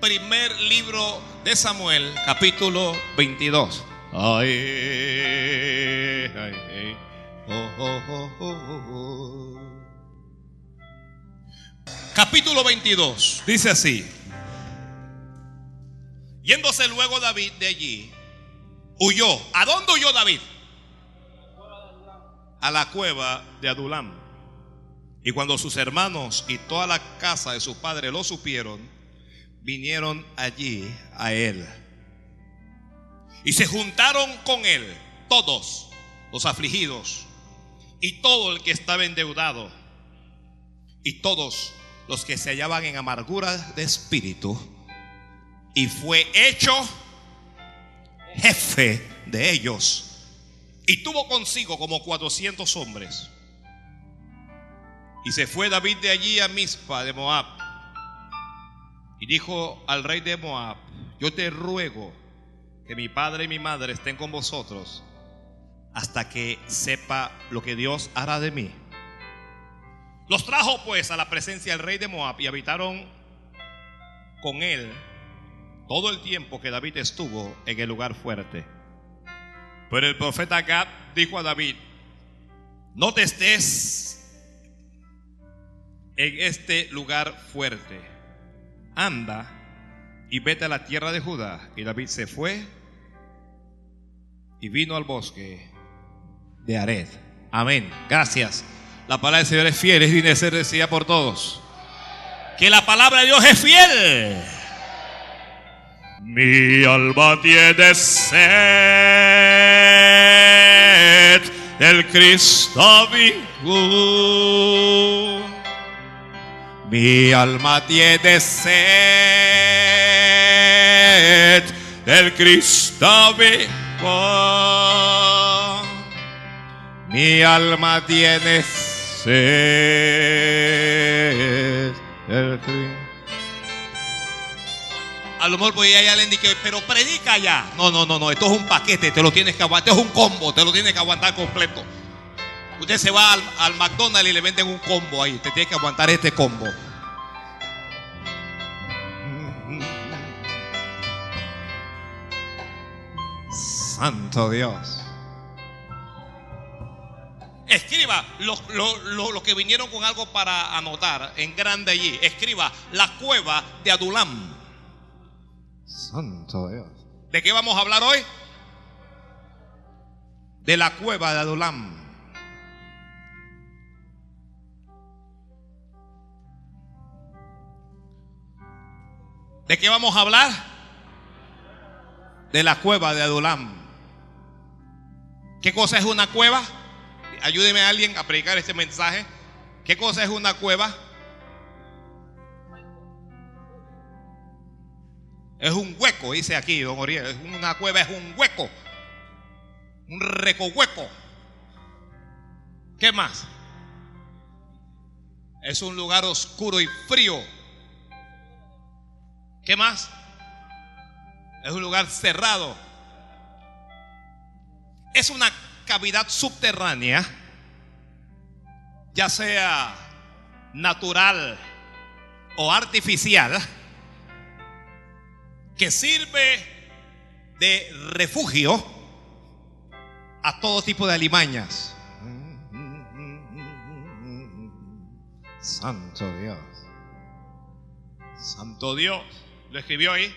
Primer libro de Samuel, capítulo 22. Ay, ay, ay. Oh, oh, oh, oh, oh. Capítulo 22. Dice así. Yéndose luego David de allí, huyó. ¿A dónde huyó David? A la cueva de Adulam. Y cuando sus hermanos y toda la casa de su padre lo supieron, vinieron allí a él. Y se juntaron con él todos los afligidos y todo el que estaba endeudado y todos los que se hallaban en amargura de espíritu. Y fue hecho jefe de ellos. Y tuvo consigo como 400 hombres. Y se fue David de allí a Mizpa de Moab. Y dijo al rey de Moab, yo te ruego que mi padre y mi madre estén con vosotros hasta que sepa lo que Dios hará de mí. Los trajo pues a la presencia del rey de Moab y habitaron con él todo el tiempo que David estuvo en el lugar fuerte. Pero el profeta Gad dijo a David, no te estés en este lugar fuerte. Anda y vete a la tierra de Judá. Y David se fue y vino al bosque de Ared. Amén. Gracias. La palabra del Señor es fiel, es digna de ser decida por todos. Que la palabra de Dios es fiel. Mi alma tiene sed del Cristo vivo. Mi alma tiene sed del Cristo vivo. Mi alma tiene sed del Cristo. A lo mejor voy a ir a alguien que, pero predica ya. No, no, no, no. Esto es un paquete, te lo tienes que aguantar. Esto es un combo, te lo tienes que aguantar completo. Usted se va al, al McDonald's y le venden un combo ahí. Te tiene que aguantar este combo. Santo Dios. Escriba los lo, lo, que vinieron con algo para anotar en grande allí. Escriba la cueva de Adulam. Santo Dios. ¿De qué vamos a hablar hoy? De la cueva de Adulam. ¿De qué vamos a hablar? De la cueva de Adulam. ¿Qué cosa es una cueva? Ayúdeme a alguien a predicar este mensaje. ¿Qué cosa es una cueva? Es un hueco, dice aquí don Oriel. Una cueva es un hueco. Un recohueco. ¿Qué más? Es un lugar oscuro y frío. ¿Qué más? Es un lugar cerrado. Es una cavidad subterránea, ya sea natural o artificial, que sirve de refugio a todo tipo de alimañas. Santo Dios. Santo Dios. ¿Lo escribió ahí?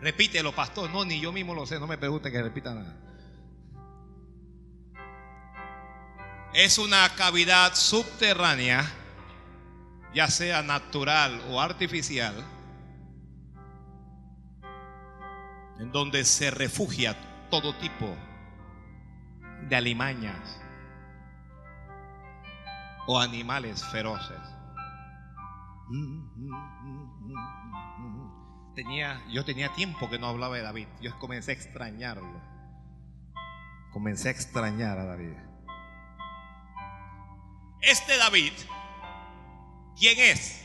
Repítelo, pastor. No, ni yo mismo lo sé. No me pregunte que repita nada. Es una cavidad subterránea, ya sea natural o artificial, en donde se refugia todo tipo de alimañas o animales feroces. Tenía, yo tenía tiempo que no hablaba de David. Yo comencé a extrañarlo. Comencé a extrañar a David. Este David, ¿quién es?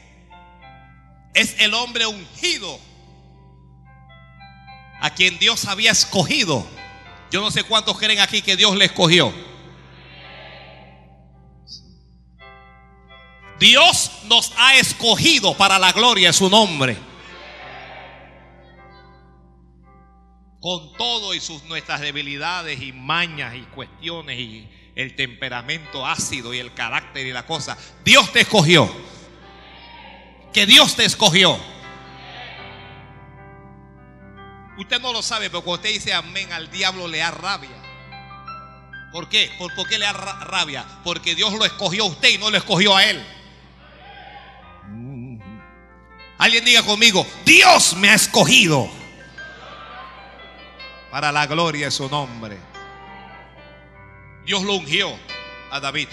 Es el hombre ungido a quien Dios había escogido. Yo no sé cuántos creen aquí que Dios le escogió. Dios nos ha escogido para la gloria de su nombre. Con todo y sus nuestras debilidades y mañas y cuestiones y el temperamento ácido y el carácter y la cosa, Dios te escogió. Que Dios te escogió. Usted no lo sabe, pero cuando usted dice amén al diablo le da rabia. ¿Por qué? ¿Por, qué le da rabia? Porque Dios lo escogió a usted y no lo escogió a él. Alguien diga conmigo, Dios me ha escogido para la gloria de su nombre. Dios lo ungió a David.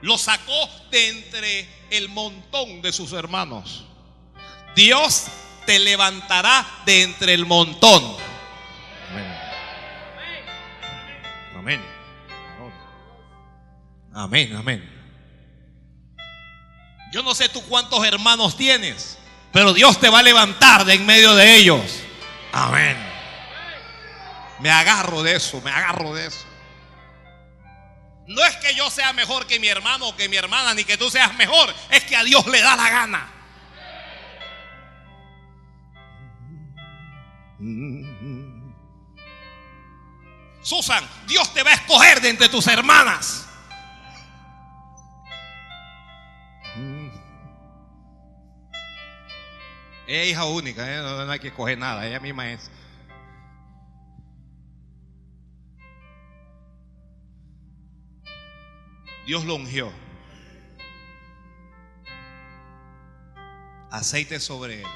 Lo sacó de entre el montón de sus hermanos. Dios te levantará de entre el montón. Amén. Amén. Amén, amén. Yo no sé tú cuántos hermanos tienes, pero Dios te va a levantar de en medio de ellos. Amén. Me agarro de eso, me agarro de eso. No es que yo sea mejor que mi hermano o que mi hermana, ni que tú seas mejor, es que a Dios le da la gana. Susan, Dios te va a escoger de entre tus hermanas. Es hija única, ¿eh? no, hay que escoger nada, ella misma es. Dios lo ungió. Aceite sobre él.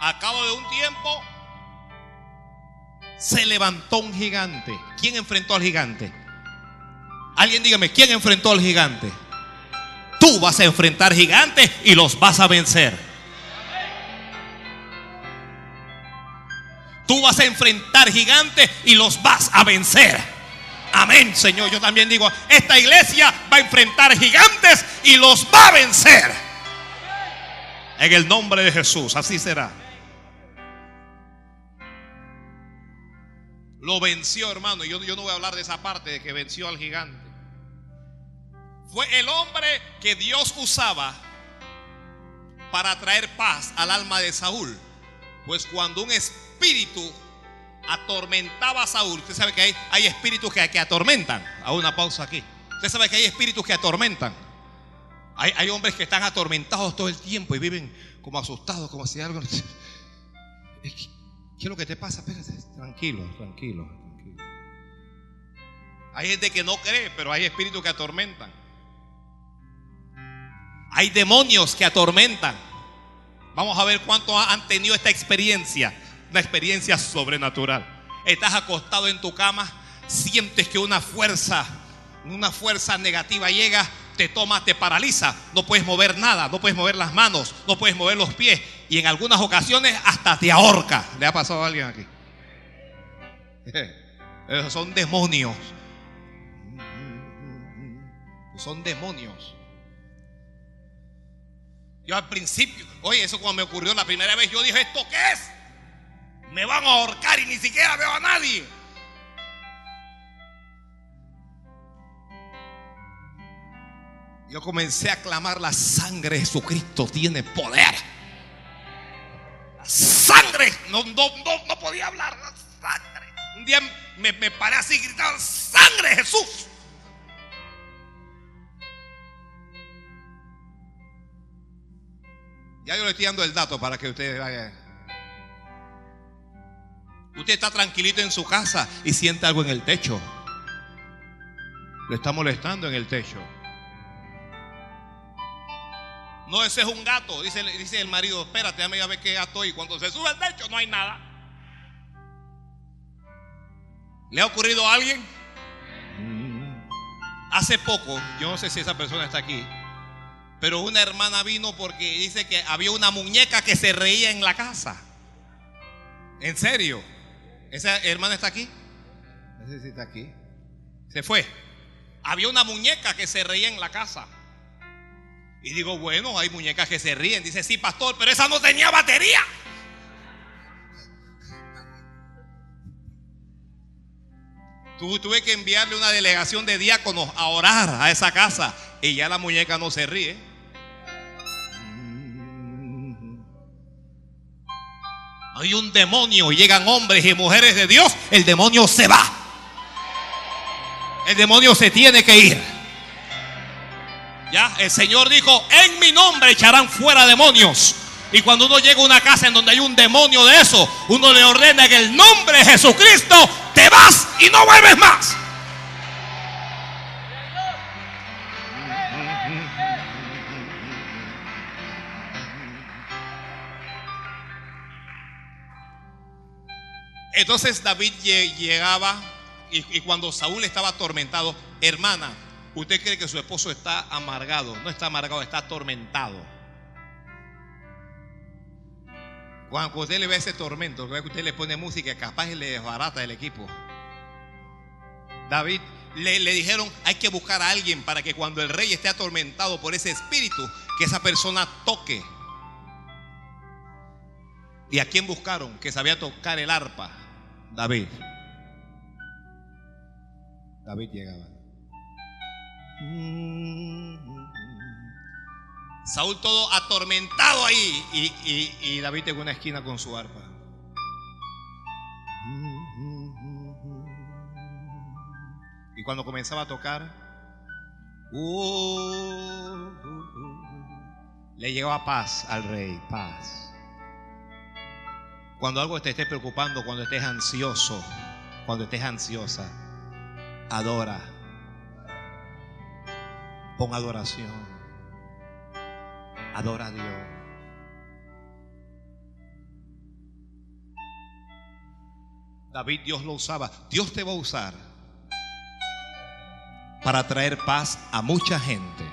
A cabo de un tiempo se levantó un gigante. ¿Quién enfrentó al gigante? Alguien dígame, ¿quién enfrentó al gigante? Tú vas a enfrentar gigantes y los vas a vencer. Tú vas a enfrentar gigantes y los vas a vencer. Amén, Señor. Yo también digo, esta iglesia va a enfrentar gigantes y los va a vencer. En el nombre de Jesús, así será. Lo venció, hermano. Yo, yo no voy a hablar de esa parte de que venció al gigante. Fue el hombre que Dios usaba para traer paz al alma de Saúl. Pues cuando un espíritu atormentaba a Saúl, usted sabe que hay, hay espíritus que, que atormentan. A una pausa aquí. Usted sabe que hay espíritus que atormentan. Hay, hay, hombres que están atormentados todo el tiempo y viven como asustados, como si algo. ¿Qué es lo que te pasa? Espérate, tranquilo, tranquilo, tranquilo. Hay gente que no cree, pero hay espíritus que atormentan. Hay demonios que atormentan. Vamos a ver cuántos han tenido esta experiencia, una experiencia sobrenatural. Estás acostado en tu cama, sientes que una fuerza, una fuerza negativa llega, te toma, te paraliza. No puedes mover nada, no puedes mover las manos, no puedes mover los pies. Y en algunas ocasiones hasta te ahorca. ¿Le ha pasado a alguien aquí? Son demonios. Son demonios. Yo al principio, oye, eso cuando me ocurrió la primera vez, yo dije, ¿esto qué es? Me van a ahorcar y ni siquiera veo a nadie. Yo comencé a clamar, la sangre de Jesucristo tiene poder. La sangre, no, no, no, podía hablar, la sangre. Un día me, me paré así gritando, sangre de Jesús. Ya yo le estoy dando el dato para que usted vaya. Usted está tranquilito en su casa y siente algo en el techo. Le está molestando en el techo. No, ese es un gato, dice, dice el marido. Espérate, déjame a ver qué gato. Y cuando se sube al techo no hay nada. ¿Le ha ocurrido a alguien? Hace poco, yo no sé si esa persona está aquí, pero una hermana vino porque dice que había una muñeca que se reía en la casa. ¿En serio? ¿Esa hermana está aquí? Sé si está aquí. Se fue. Había una muñeca que se reía en la casa. Y digo, bueno, hay muñecas que se ríen. Dice, sí, pastor, pero esa no tenía batería. Tuve que enviarle una delegación de diáconos a orar a esa casa. Y ya la muñeca no se ríe. Hay un demonio llegan hombres y mujeres de Dios, el demonio se va. El demonio se tiene que ir. Ya, el Señor dijo, en mi nombre echarán fuera demonios. Y cuando uno llega a una casa en donde hay un demonio de eso, uno le ordena en el nombre de Jesucristo, te vas y no vuelves más. Entonces David llegaba y, cuando Saúl estaba atormentado, hermana, ¿usted cree que su esposo está amargado? No está amargado, está atormentado. Cuando usted le ve ese tormento, que usted le pone música, capaz le desbarata el equipo. David le, le, dijeron, hay que buscar a alguien para que cuando el rey esté atormentado por ese espíritu, que esa persona toque. ¿Y a quién buscaron? Que sabía tocar el arpa. David. David llegaba. Saúl todo atormentado ahí y, y David en una esquina con su arpa. Y cuando comenzaba a tocar, uh, le llegaba paz al rey, paz. Cuando algo te esté preocupando, cuando estés ansioso, cuando estés ansiosa, adora. Pon adoración. Adora a Dios. David Dios lo usaba. Dios te va a usar para traer paz a mucha gente.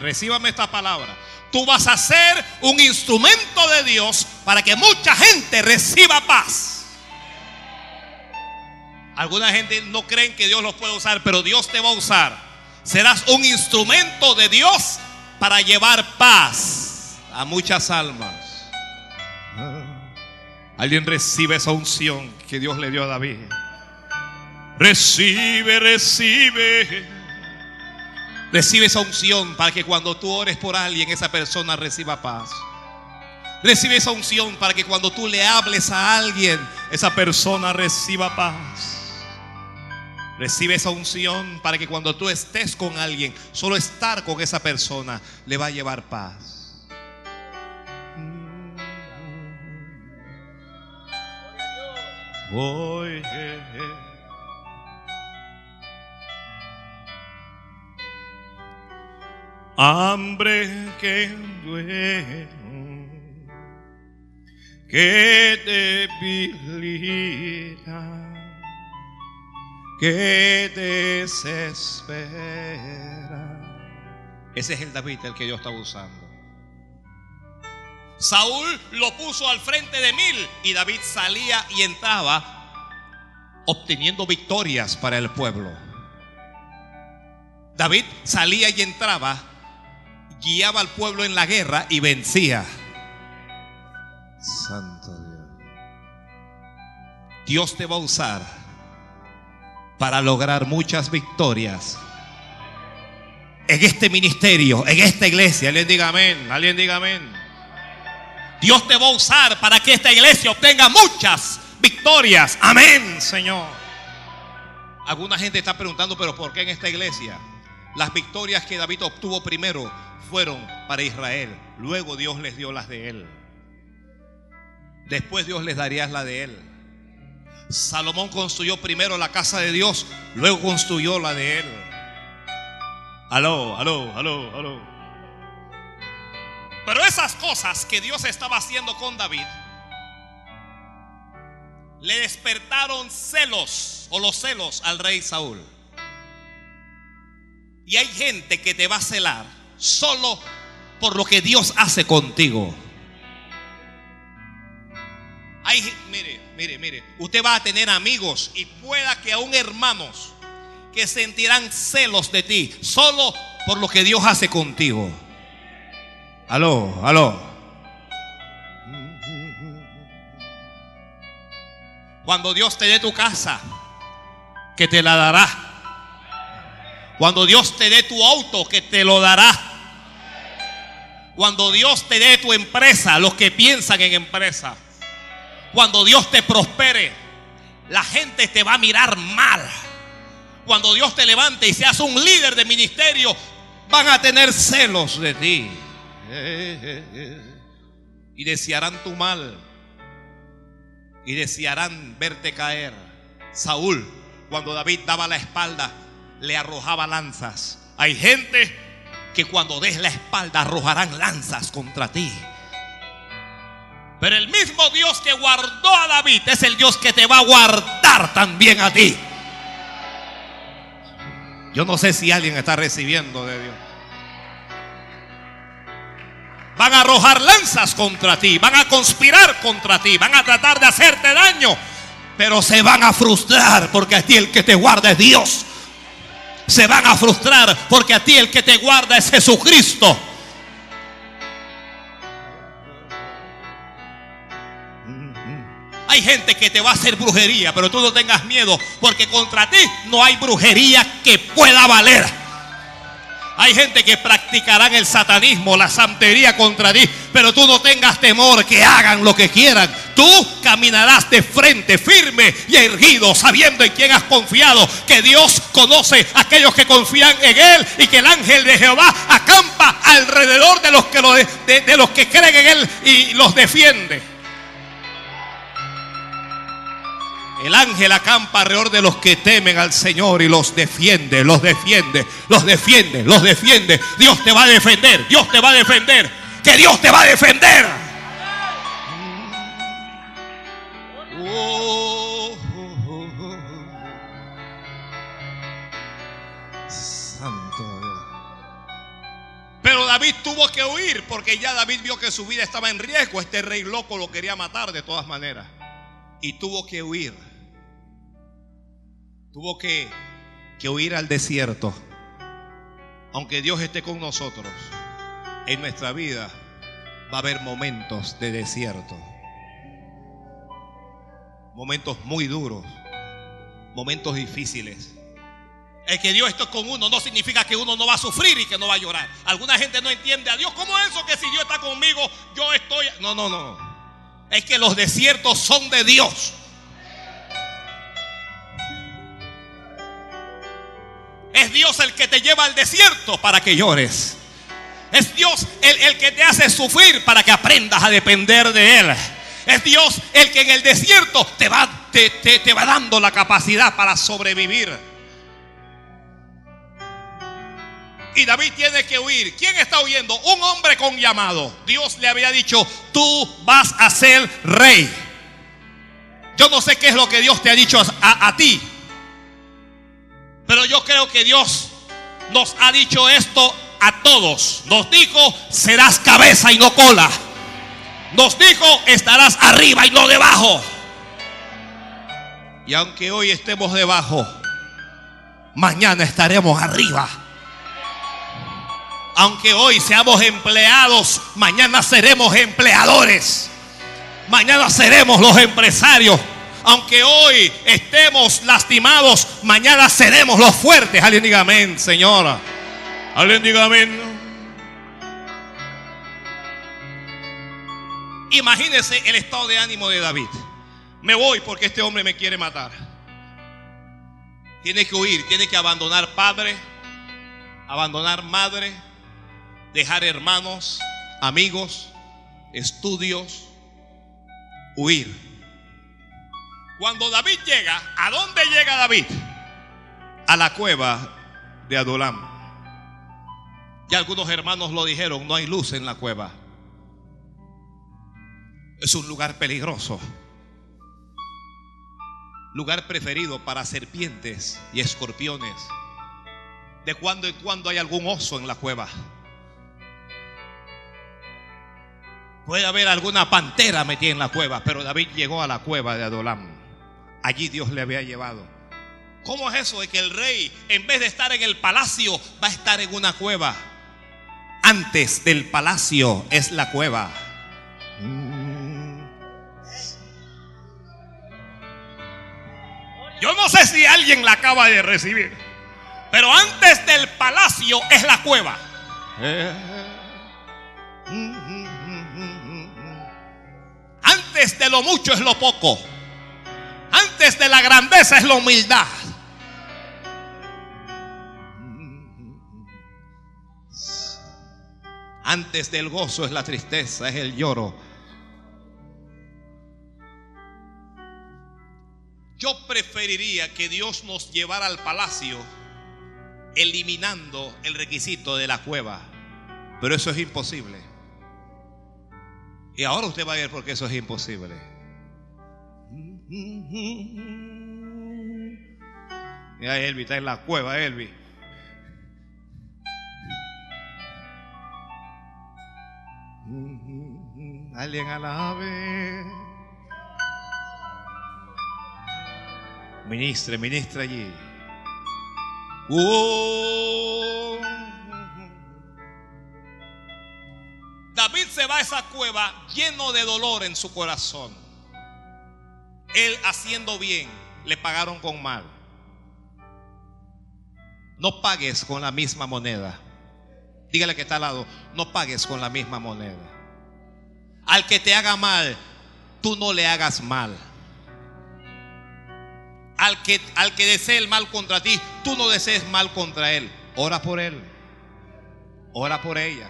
Recíbame esta palabra. Tú vas a ser un instrumento de Dios para que mucha gente reciba paz. Alguna gente no creen que Dios los puede usar, pero Dios te va a usar. Serás un instrumento de Dios para llevar paz a muchas almas. Alguien recibe esa unción que Dios le dio a David. Recibe, recibe. Recibe esa unción para que cuando tú ores por alguien, esa persona reciba paz. Recibe esa unción para que cuando tú le hables a alguien, esa persona reciba paz. Recibe esa unción para que cuando tú estés con alguien, solo estar con esa persona le va a llevar paz. Hambre que duele, que debilita, que desespera. Ese es el David el que Dios estaba usando. Saúl lo puso al frente de mil y David salía y entraba obteniendo victorias para el pueblo. David salía y entraba guiaba al pueblo en la guerra y vencía. Santo Dios. Dios te va a usar para lograr muchas victorias en este ministerio, en esta iglesia. Alguien diga amén, alguien diga amén. Dios te va a usar para que esta iglesia obtenga muchas victorias. Amén, Señor. Alguna gente está preguntando, pero ¿por qué en esta iglesia? Las victorias que David obtuvo primero fueron para Israel. Luego Dios les dio las de él. Después Dios les daría la de él. Salomón construyó primero la casa de Dios, luego construyó la de él. Aló, aló, aló, aló. Pero esas cosas que Dios estaba haciendo con David le despertaron celos o los celos al rey Saúl. Y hay gente que te va a celar solo por lo que Dios hace contigo. Hay, mire, mire, mire, usted va a tener amigos y pueda que aún hermanos que sentirán celos de ti solo por lo que Dios hace contigo. Aló, aló. Cuando Dios te dé tu casa, que te la dará cuando Dios te dé tu auto, que te lo dará. Cuando Dios te dé tu empresa, los que piensan en empresa, cuando Dios te prospere, la gente te va a mirar mal. Cuando Dios te levante y seas un líder de ministerio, van a tener celos de ti. Y desearán tu mal. Y desearán verte caer. Saúl, cuando David daba la espalda, le arrojaba lanzas. Hay gente que cuando des la espalda arrojarán lanzas contra ti. Pero el mismo Dios que guardó a David es el Dios que te va a guardar también a ti. Yo no sé si alguien está recibiendo de Dios. Van a arrojar lanzas contra ti, van a conspirar contra ti, van a tratar de hacerte daño, pero se van a frustrar porque a ti el que te guarda es Dios se van a frustrar porque a ti el que te guarda es Jesucristo. Hay gente que te va a hacer brujería, pero tú no tengas miedo, porque contra ti no hay brujería que pueda valer. Hay gente que practicarán el satanismo, la santería contra ti, pero tú no tengas temor que hagan lo que quieran. Tú caminarás de frente, firme y erguido, sabiendo en quién has confiado, que Dios conoce a aquellos que confían en Él y que el ángel de Jehová acampa alrededor de los que, de, de los que creen en Él y los defiende. El ángel acampa alrededor de los que temen al Señor y los defiende, los defiende, los defiende, los defiende. Dios te va a defender, Dios te va a defender, que Dios te va a defender. Santo Pero David tuvo que huir porque ya David vio que su vida estaba en riesgo. Este rey loco lo quería matar de todas maneras. Y tuvo que huir. Tuvo que, que huir al desierto. Aunque Dios esté con nosotros, en nuestra vida va a haber momentos de desierto. Momentos muy duros. Momentos difíciles. El que Dios esté con uno no significa que uno no va a sufrir y que no va a llorar. Alguna gente no entiende a Dios. ¿Cómo eso que si Dios está conmigo, yo estoy... No, no, no. Es que los desiertos son de Dios. Es Dios el que te lleva al desierto para que llores. Es Dios el, que te hace sufrir para que aprendas a depender de Él. Es Dios el que en el desierto te va, te, te va dando la capacidad para sobrevivir. Y David tiene que huir. ¿Quién está huyendo? Un hombre con llamado. Dios le había dicho, tú vas a ser rey. Yo no sé qué es lo que Dios te ha dicho a, a ti. Pero yo creo que Dios nos ha dicho esto a todos. Nos dijo, serás cabeza y no cola. Nos dijo, estarás arriba y no debajo. Y aunque hoy estemos debajo, mañana estaremos arriba. Aunque hoy seamos empleados, mañana seremos empleadores. Mañana seremos los empresarios aunque hoy estemos lastimados, mañana seremos los fuertes. Alguien diga amén, señora. Alguien diga amén. Imagínese el estado de ánimo de David. Me voy porque este hombre me quiere matar. Tiene que huir, tiene que abandonar padre, abandonar madre, dejar hermanos, amigos, estudios, huir. Cuando David llega, ¿a dónde llega David? A la cueva de Adulam. Ya algunos hermanos lo dijeron, no hay luz en la cueva. Es un lugar peligroso. Lugar preferido para serpientes y escorpiones. De cuando en cuando hay algún oso en la cueva. Puede haber alguna pantera metida en la cueva, pero David llegó a la cueva de Adulam. Allí Dios le había llevado. ¿Cómo es eso de que el rey, en vez de estar en el palacio, va a estar en una cueva? Antes del palacio es la cueva. Yo no sé si alguien la acaba de recibir, pero antes del palacio es la cueva. Antes de lo mucho es lo poco. Antes de la grandeza es la humildad. Antes del gozo es la tristeza, es el lloro. Yo preferiría que Dios nos llevara al palacio eliminando el requisito de la cueva. Pero eso es imposible. Y ahora usted va a ver por qué eso es imposible. Mira, Elvi, está en la cueva, Elvi. Alguien alabe. Ministre, ministra allí. Oh. David se va a esa cueva lleno de dolor en su corazón. Él haciendo bien, le pagaron con mal. No pagues con la misma moneda. Dígale que está al lado, no pagues con la misma moneda. Al que te haga mal, tú no le hagas mal. Al que, al que desee el mal contra ti, tú no desees mal contra él. Ora por él. Ora por ella.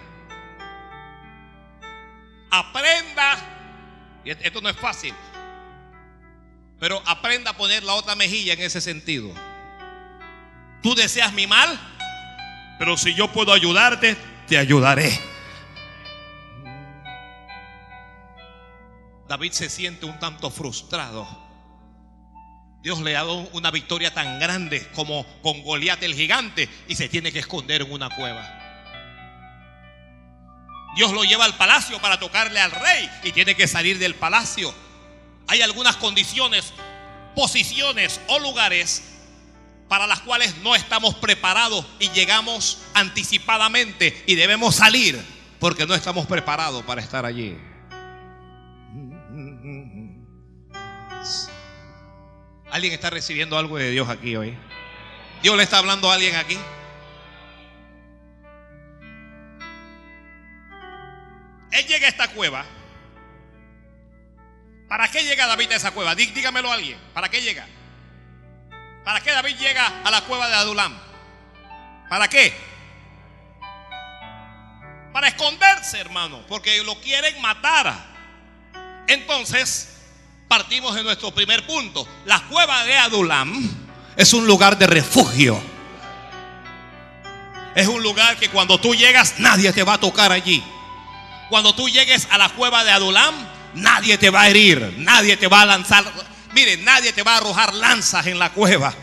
Aprenda, esto no es fácil, pero aprenda a poner la otra mejilla en ese sentido. Tú deseas mi mal, pero si yo puedo ayudarte, te ayudaré. David se siente un tanto frustrado. Dios le ha dado una victoria tan grande como con Goliat el gigante y se tiene que esconder en una cueva. Dios lo lleva al palacio para tocarle al rey y tiene que salir del palacio. Hay algunas condiciones, posiciones o lugares para las cuales no estamos preparados y llegamos anticipadamente y debemos salir porque no estamos preparados para estar allí. ¿Alguien está recibiendo algo de Dios aquí hoy? ¿Dios le está hablando a alguien aquí? Él llega a esta cueva. ¿Para qué llega David a esa cueva? dígamelo a alguien. ¿Para qué llega? ¿Para qué David llega a la cueva de Adulam? ¿Para qué? Para esconderse, hermano, porque lo quieren matar. Entonces, partimos de nuestro primer punto. La cueva de Adulam es un lugar de refugio. Es un lugar que cuando tú llegas nadie te va a tocar allí. Cuando tú llegues a la cueva de Adulam, nadie te va a herir, nadie te va a lanzar Mire, nadie te va a arrojar lanzas en la cueva.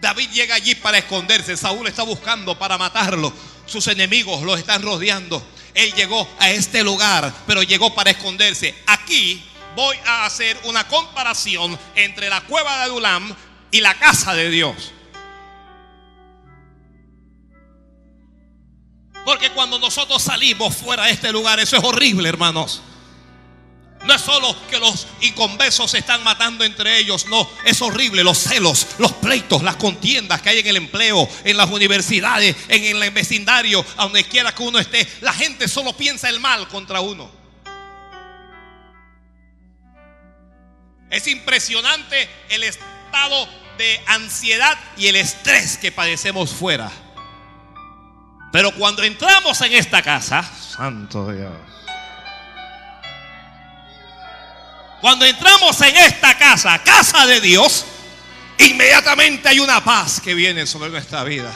David llega allí para esconderse. Saúl está buscando para matarlo. Sus enemigos lo están rodeando. Él llegó a este lugar, pero llegó para esconderse. Aquí voy a hacer una comparación entre la cueva de Adulam y la casa de Dios. Porque cuando nosotros salimos fuera de este lugar, eso es horrible, hermanos. No es solo que los inconversos se están matando entre ellos, no, es horrible los celos, los pleitos, las contiendas que hay en el empleo, en las universidades, en el vecindario, a donde quiera que uno esté. La gente solo piensa el mal contra uno. Es impresionante el estado de ansiedad y el estrés que padecemos fuera. Pero cuando entramos en esta casa, santo Dios. Cuando entramos en esta casa, casa de Dios, inmediatamente hay una paz que viene sobre nuestra vida.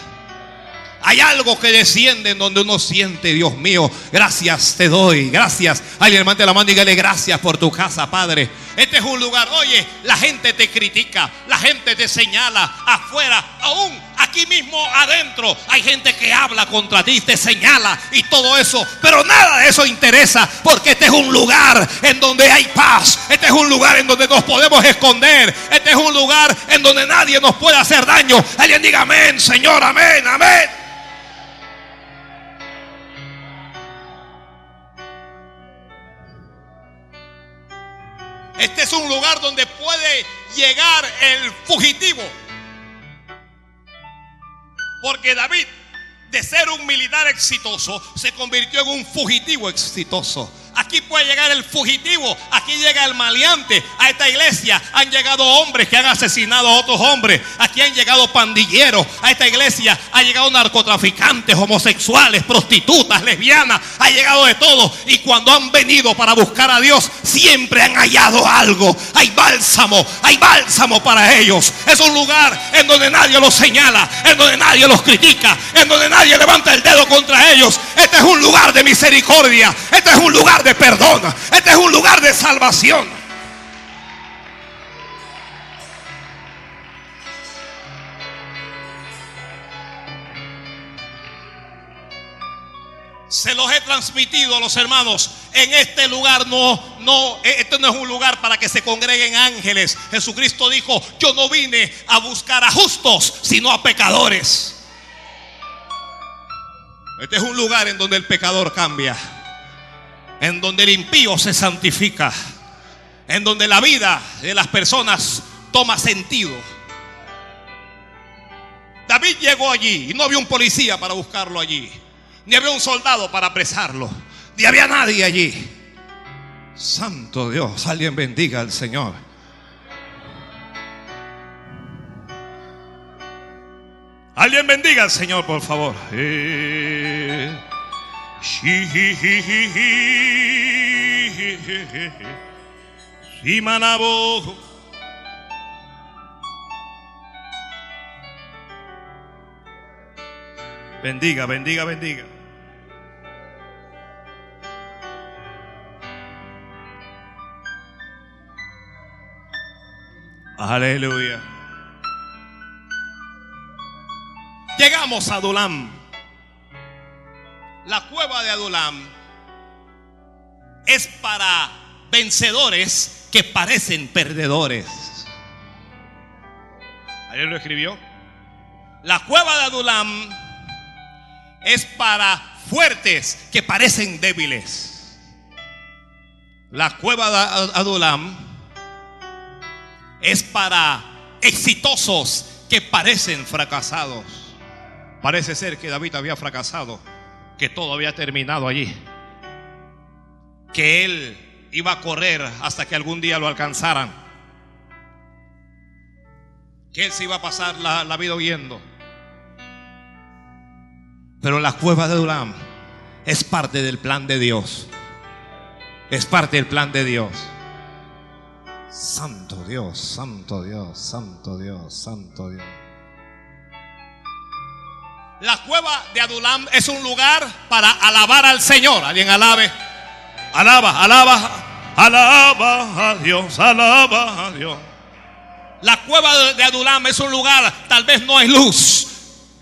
Hay algo que desciende en donde uno siente, Dios mío, gracias te doy, gracias. Alguien levante la mano y dígale gracias por tu casa, Padre. Este es un lugar, oye, la gente te critica, la gente te señala afuera, aún aquí mismo adentro hay gente que habla contra ti, te señala y todo eso, pero nada de eso interesa porque este es un lugar en donde hay paz, este es un lugar en donde nos podemos esconder, este es un lugar en donde nadie nos puede hacer daño. Alguien diga amén, Señor, amén, amén. Este es un lugar donde puede llegar el fugitivo. Porque David de ser un militar exitoso, se convirtió en un fugitivo exitoso. Aquí puede llegar el fugitivo, aquí llega el maleante. A esta iglesia han llegado hombres que han asesinado a otros hombres. Aquí han llegado pandilleros. A esta iglesia han llegado narcotraficantes, homosexuales, prostitutas, lesbianas. Ha llegado de todo. Y cuando han venido para buscar a Dios, siempre han hallado algo. Hay bálsamo, hay bálsamo para ellos. Es un lugar en donde nadie los señala, en donde nadie los critica, en donde nadie levanta el dedo contra ellos. Este es un lugar de misericordia. Este es un lugar de perdón. Este es un lugar de salvación. Se los he transmitido a los hermanos. En este lugar no, no, este no es un lugar para que se congreguen ángeles. Jesucristo dijo, yo no vine a buscar a justos, sino a pecadores. Este es un lugar en donde el pecador cambia en donde el impío se santifica, en donde la vida de las personas toma sentido. David llegó allí y no había un policía para buscarlo allí, ni había un soldado para apresarlo, ni había nadie allí. Santo Dios, alguien bendiga al Señor. Alguien bendiga al Señor, por favor. Si manabo. Bendiga, bendiga, bendiga. Aleluya. Llegamos a Dulam. La cueva de Adulam es para vencedores que parecen perdedores. ¿Alguien lo escribió? La cueva de Adulam es para fuertes que parecen débiles. La cueva de Adulam es para exitosos que parecen fracasados. Parece ser que David había fracasado que todo había terminado allí. Que él iba a correr hasta que algún día lo alcanzaran. Que él se iba a pasar la, vida huyendo. Pero la cueva de Dulam es parte del plan de Dios. Es parte del plan de Dios. Santo Dios, santo Dios, santo Dios, santo Dios. La cueva de Adulam es un lugar para alabar al Señor. Alguien alabe. Alaba, alaba, alaba a Dios, alaba a Dios. La cueva de Adulam es un lugar, tal vez no hay luz,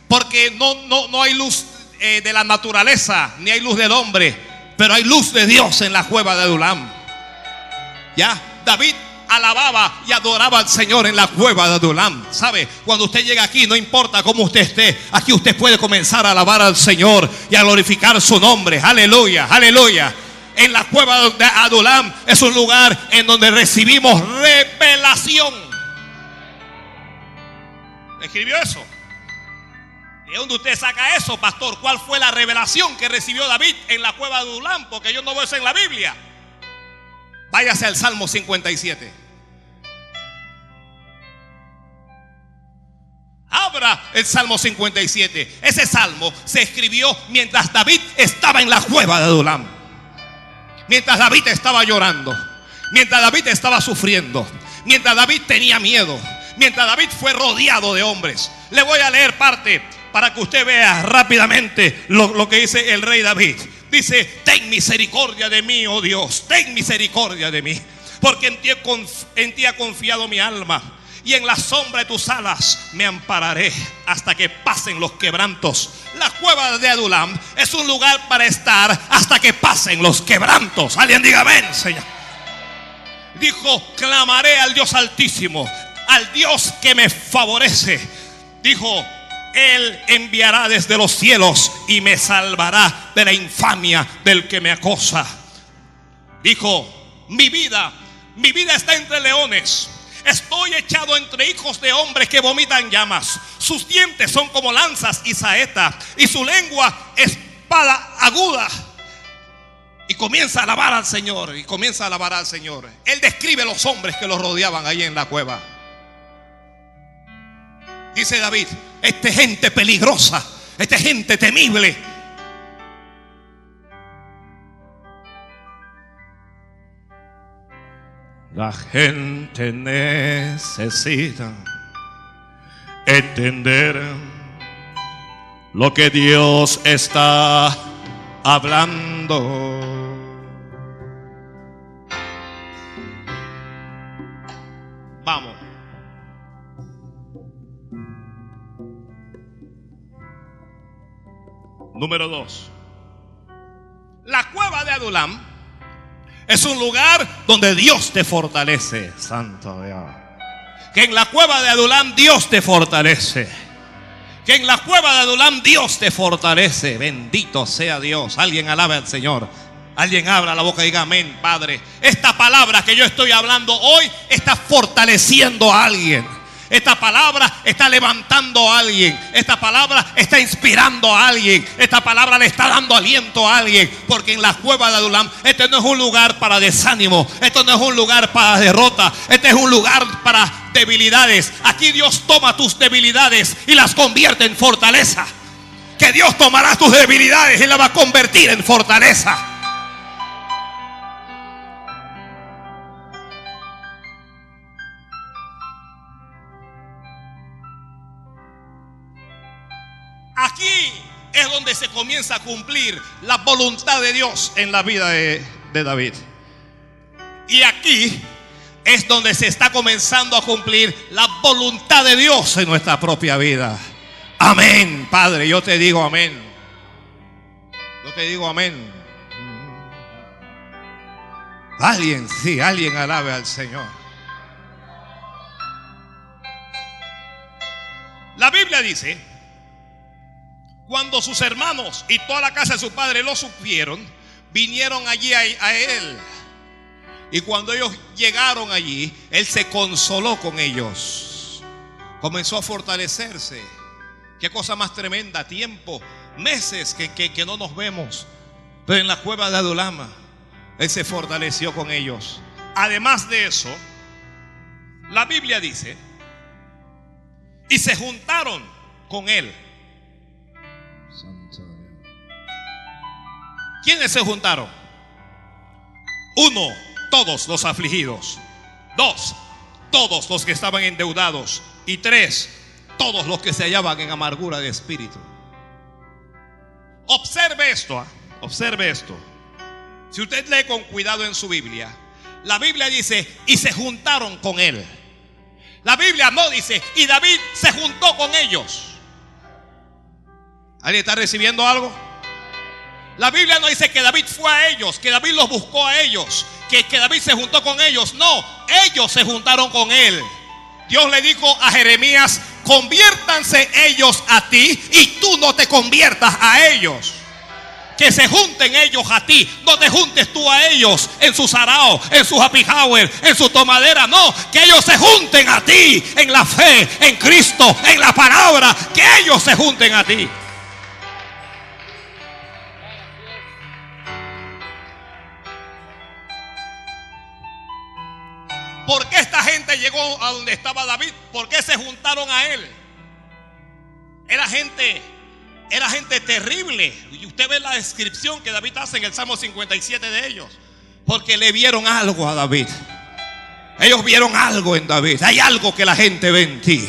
porque no, no, no hay luz eh, de la naturaleza, ni hay luz del hombre, pero hay luz de Dios en la cueva de Adulam. Ya, David alababa y adoraba al Señor en la cueva de Adulam. ¿Sabe? Cuando usted llega aquí, no importa cómo usted esté, aquí usted puede comenzar a alabar al Señor y a glorificar su nombre. Aleluya, aleluya. En la cueva de Adulam es un lugar en donde recibimos revelación. ¿Escribió eso? ¿De dónde usted saca eso, pastor? ¿Cuál fue la revelación que recibió David en la cueva de Adulam? Porque yo no veo eso en la Biblia. Váyase al Salmo 57. Abra el Salmo 57. Ese salmo se escribió mientras David estaba en la cueva de Adulam. Mientras David estaba llorando. Mientras David estaba sufriendo. Mientras David tenía miedo. Mientras David fue rodeado de hombres. Le voy a leer parte para que usted vea rápidamente lo, que dice el rey David. Dice, ten misericordia de mí, oh Dios. Ten misericordia de mí. Porque en ti ha confiado mi alma y en la sombra de tus alas me ampararé hasta que pasen los quebrantos. La cueva de Adulam es un lugar para estar hasta que pasen los quebrantos. Alguien diga, ven, Señor. Dijo, clamaré al Dios altísimo, al Dios que me favorece. Dijo, Él enviará desde los cielos y me salvará de la infamia del que me acosa. Dijo, mi vida, mi vida está entre leones Estoy echado entre hijos de hombres que vomitan llamas. Sus dientes son como lanzas y saetas. Y su lengua espada aguda. Y comienza a alabar al Señor. Y comienza a alabar al Señor. Él describe los hombres que lo rodeaban ahí en la cueva. Dice David, esta gente peligrosa, esta gente temible. La gente necesita entender lo que Dios está hablando. Vamos. Número dos. La cueva de Adulam es un lugar donde Dios te fortalece. Santo Dios. Que en la cueva de Adulam Dios te fortalece. Que en la cueva de Adulam Dios te fortalece. Bendito sea Dios. Alguien alabe al Señor. Alguien abra la boca y diga amén, Padre. Esta palabra que yo estoy hablando hoy está fortaleciendo a alguien. Esta palabra está levantando a alguien. Esta palabra está inspirando a alguien. Esta palabra le está dando aliento a alguien. Porque en la cueva de Adulam, este no es un lugar para desánimo. Esto no es un lugar para derrota. Este es un lugar para debilidades. Aquí Dios toma tus debilidades y las convierte en fortaleza. Que Dios tomará tus debilidades y las va a convertir en fortaleza. Donde se comienza a cumplir la voluntad de Dios en la vida de, David. Y aquí es donde se está comenzando a cumplir la voluntad de Dios en nuestra propia vida. Amén, Padre, yo te digo amén. Yo te digo amén. Alguien, sí, alguien alabe al Señor. La Biblia dice, cuando sus hermanos y toda la casa de su padre lo supieron, vinieron allí a, él. Y cuando ellos llegaron allí, él se consoló con ellos. Comenzó a fortalecerse. Qué cosa más tremenda. Tiempo, meses que, que, que no nos vemos. Pero en la cueva de Adulama, él se fortaleció con ellos. Además de eso, la Biblia dice, y se juntaron con él. ¿Quiénes se juntaron? Uno, todos los afligidos. Dos, todos los que estaban endeudados. Y tres, todos los que se hallaban en amargura de espíritu. Observe esto, ¿ah? observe esto. Si usted lee con cuidado en su Biblia, la Biblia dice, y se juntaron con él. La Biblia no dice, y David se juntó con ellos. ¿Alguien está recibiendo algo? La Biblia no dice que David fue a ellos, que David los buscó a ellos, que, que David se juntó con ellos. No, ellos se juntaron con él. Dios le dijo a Jeremías, conviértanse ellos a ti y tú no te conviertas a ellos. Que se junten ellos a ti, no te juntes tú a ellos en su sarao, en su happy hour, en su tomadera. No, que ellos se junten a ti en la fe, en Cristo, en la palabra. Que ellos se junten a ti. ¿Por qué esta gente llegó a donde estaba David? ¿Por qué se juntaron a él? Era gente, era gente terrible. Y usted ve la descripción que David hace en el Salmo 57 de ellos. Porque le vieron algo a David. Ellos vieron algo en David. Hay algo que la gente ve en ti.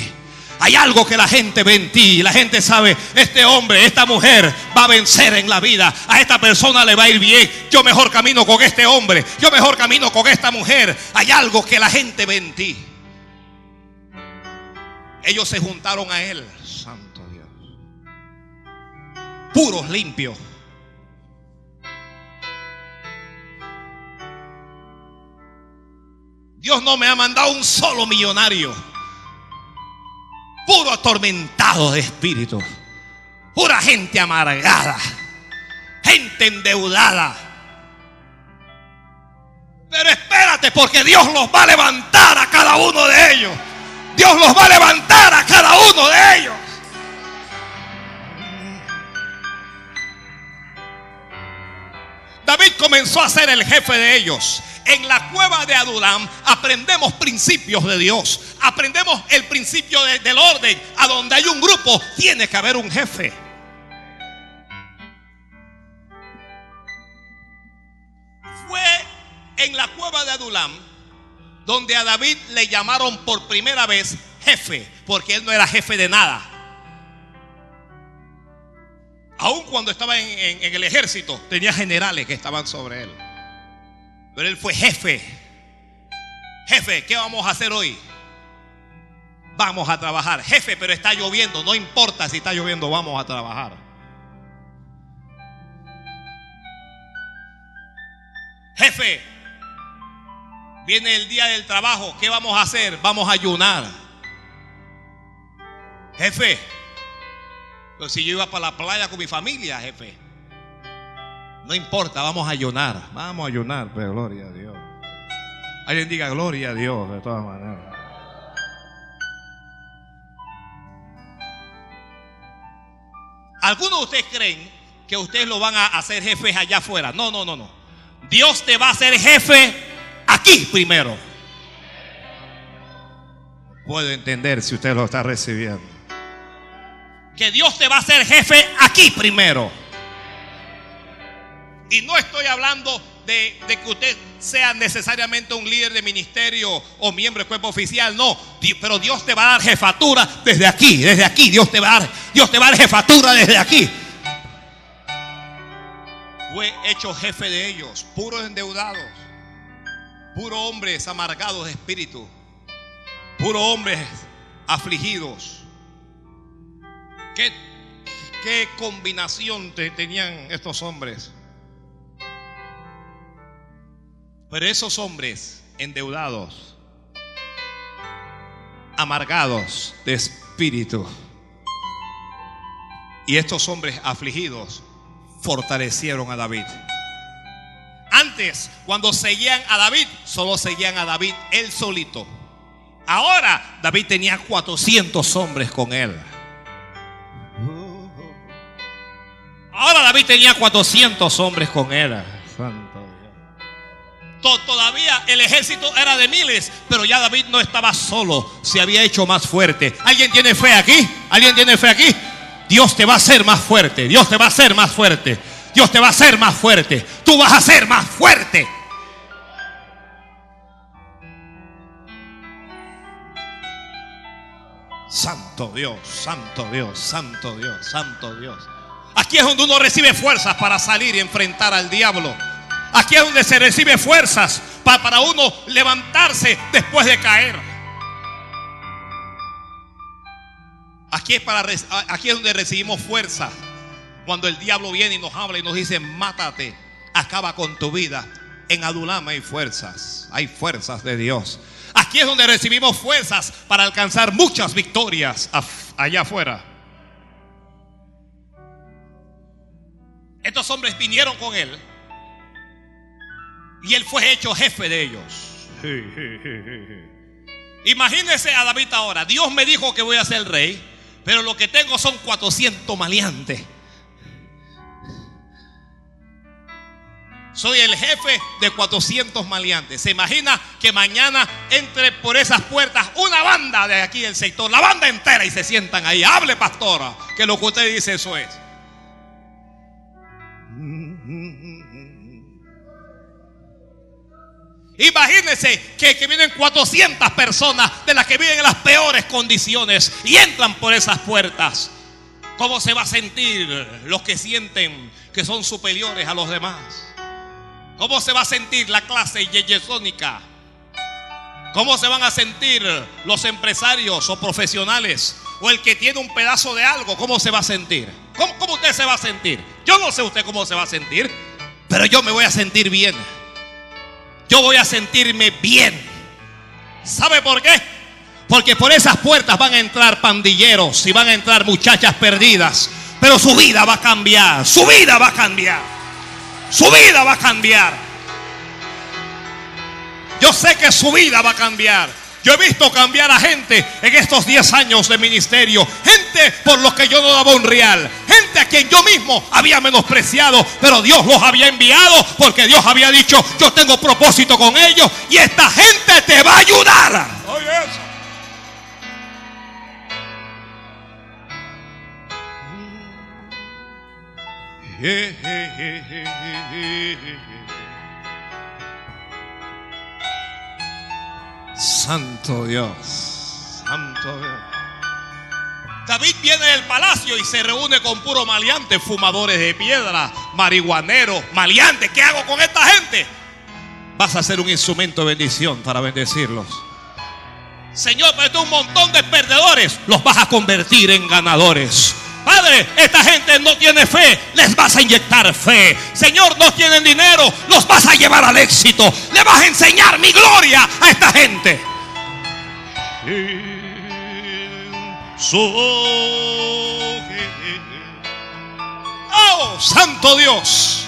Hay algo que la gente ve en ti. La gente sabe, este hombre, esta mujer va a vencer en la vida. A esta persona le va a ir bien. Yo mejor camino con este hombre. Yo mejor camino con esta mujer. Hay algo que la gente ve en ti. Ellos se juntaron a él. Santo Dios. Puros, limpios. Dios no me ha mandado un solo millonario puro atormentado de espíritu, pura gente amargada, gente endeudada. Pero espérate, porque Dios los va a levantar a cada uno de ellos. Dios los va a levantar a cada uno de ellos. Comenzó a ser el jefe de ellos. En la cueva de Adulam aprendemos principios de Dios. Aprendemos el principio del orden. A donde hay un grupo, tiene que haber un jefe. Fue en la cueva de Adulam donde a David le llamaron por primera vez jefe, porque él no era jefe de nada. Aun cuando estaba en, el ejército, tenía generales que estaban sobre él. Pero él fue jefe. Jefe, ¿qué vamos a hacer hoy? Vamos a trabajar. Jefe, pero está lloviendo. No importa si está lloviendo, vamos a trabajar. Jefe, viene el día del trabajo. ¿Qué vamos a hacer? Vamos a ayunar. Jefe, pero si yo iba para la playa con mi familia, jefe. No importa, vamos a ayunar. Vamos a ayunar, pero gloria a Dios. Alguien diga gloria a Dios de todas maneras. Algunos de ustedes creen que ustedes lo van a hacer jefes allá afuera. No, no, no, no. Dios te va a hacer jefe aquí primero. Puedo entender si usted lo está recibiendo que Dios te va a hacer jefe aquí primero. Y no estoy hablando de, que usted sea necesariamente un líder de ministerio o miembro de cuerpo oficial, no. Pero Dios te va a dar jefatura desde aquí, desde aquí. Dios te va a dar, Dios te va a dar jefatura desde aquí. Fue hecho jefe de ellos, puros endeudados, puros hombres amargados de espíritu, puros hombres afligidos ¿Qué, qué combinación tenían estos hombres? Pero esos hombres endeudados, amargados de espíritu, y estos hombres afligidos fortalecieron a David. Antes, cuando seguían a David, solo seguían a David él solito. Ahora, David tenía 400 hombres con él. David tenía 400 hombres con él. Todavía el ejército era de miles, pero ya David no estaba solo, se había hecho más fuerte. ¿Alguien tiene fe aquí? ¿Alguien tiene fe aquí? Dios te va a hacer más fuerte, Dios te va a hacer más fuerte, Dios te va a hacer más fuerte, tú vas a ser más fuerte. Santo Dios, Santo Dios, Santo Dios, Santo Dios. Aquí es donde uno recibe fuerzas para salir y enfrentar al diablo. Aquí es donde se recibe fuerzas para, uno levantarse después de caer. Aquí es, para, aquí es donde recibimos fuerza. Cuando el diablo viene y nos habla y nos dice, mátate, acaba con tu vida. En Adulama hay fuerzas, hay fuerzas de Dios. Aquí es donde recibimos fuerzas para alcanzar muchas victorias allá afuera. Estos hombres vinieron con él. Y él fue hecho jefe de ellos. Imagínense a David ahora. Dios me dijo que voy a ser rey. Pero lo que tengo son 400 maleantes. Soy el jefe de 400 maleantes. Se imagina que mañana entre por esas puertas una banda de aquí del sector, la banda entera y se sientan ahí. Hable, pastora, que lo que usted dice eso es. Imagínense que, vienen 400 personas de las que viven en las peores condiciones y entran por esas puertas. ¿Cómo se va a sentir los que sienten que son superiores a los demás? ¿Cómo se va a sentir la clase yeyesónica? ¿Cómo se van a sentir los empresarios o profesionales? O el que tiene un pedazo de algo, ¿cómo se va a sentir? ¿Cómo, ¿Cómo usted se va a sentir? Yo no sé usted cómo se va a sentir, pero yo me voy a sentir bien yo voy a sentirme bien. ¿Sabe por qué? Porque por esas puertas van a entrar pandilleros y van a entrar muchachas perdidas. Pero su vida va a cambiar. Su vida va a cambiar. Su vida va a cambiar. Yo sé que su vida va a cambiar. Yo he visto cambiar a gente en estos 10 años de ministerio. Gente por los que yo no daba un real. A quien yo mismo había menospreciado. Pero Dios los había enviado porque Dios había dicho, yo tengo propósito con ellos. Y esta gente te va a ayudar. Santo Dios, Santo Dios. David viene del palacio y se reúne con puro maleantes, fumadores de piedra, marihuaneros, maleantes. ¿Qué hago con esta gente? Vas a ser un instrumento de bendición para bendecirlos. Señor, pero un montón de perdedores los vas a convertir en ganadores. Padre, esta gente no tiene fe, les vas a inyectar fe. Señor, no tienen dinero, los vas a llevar al éxito. Le vas a enseñar mi gloria a esta gente. Oh, Santo Dios,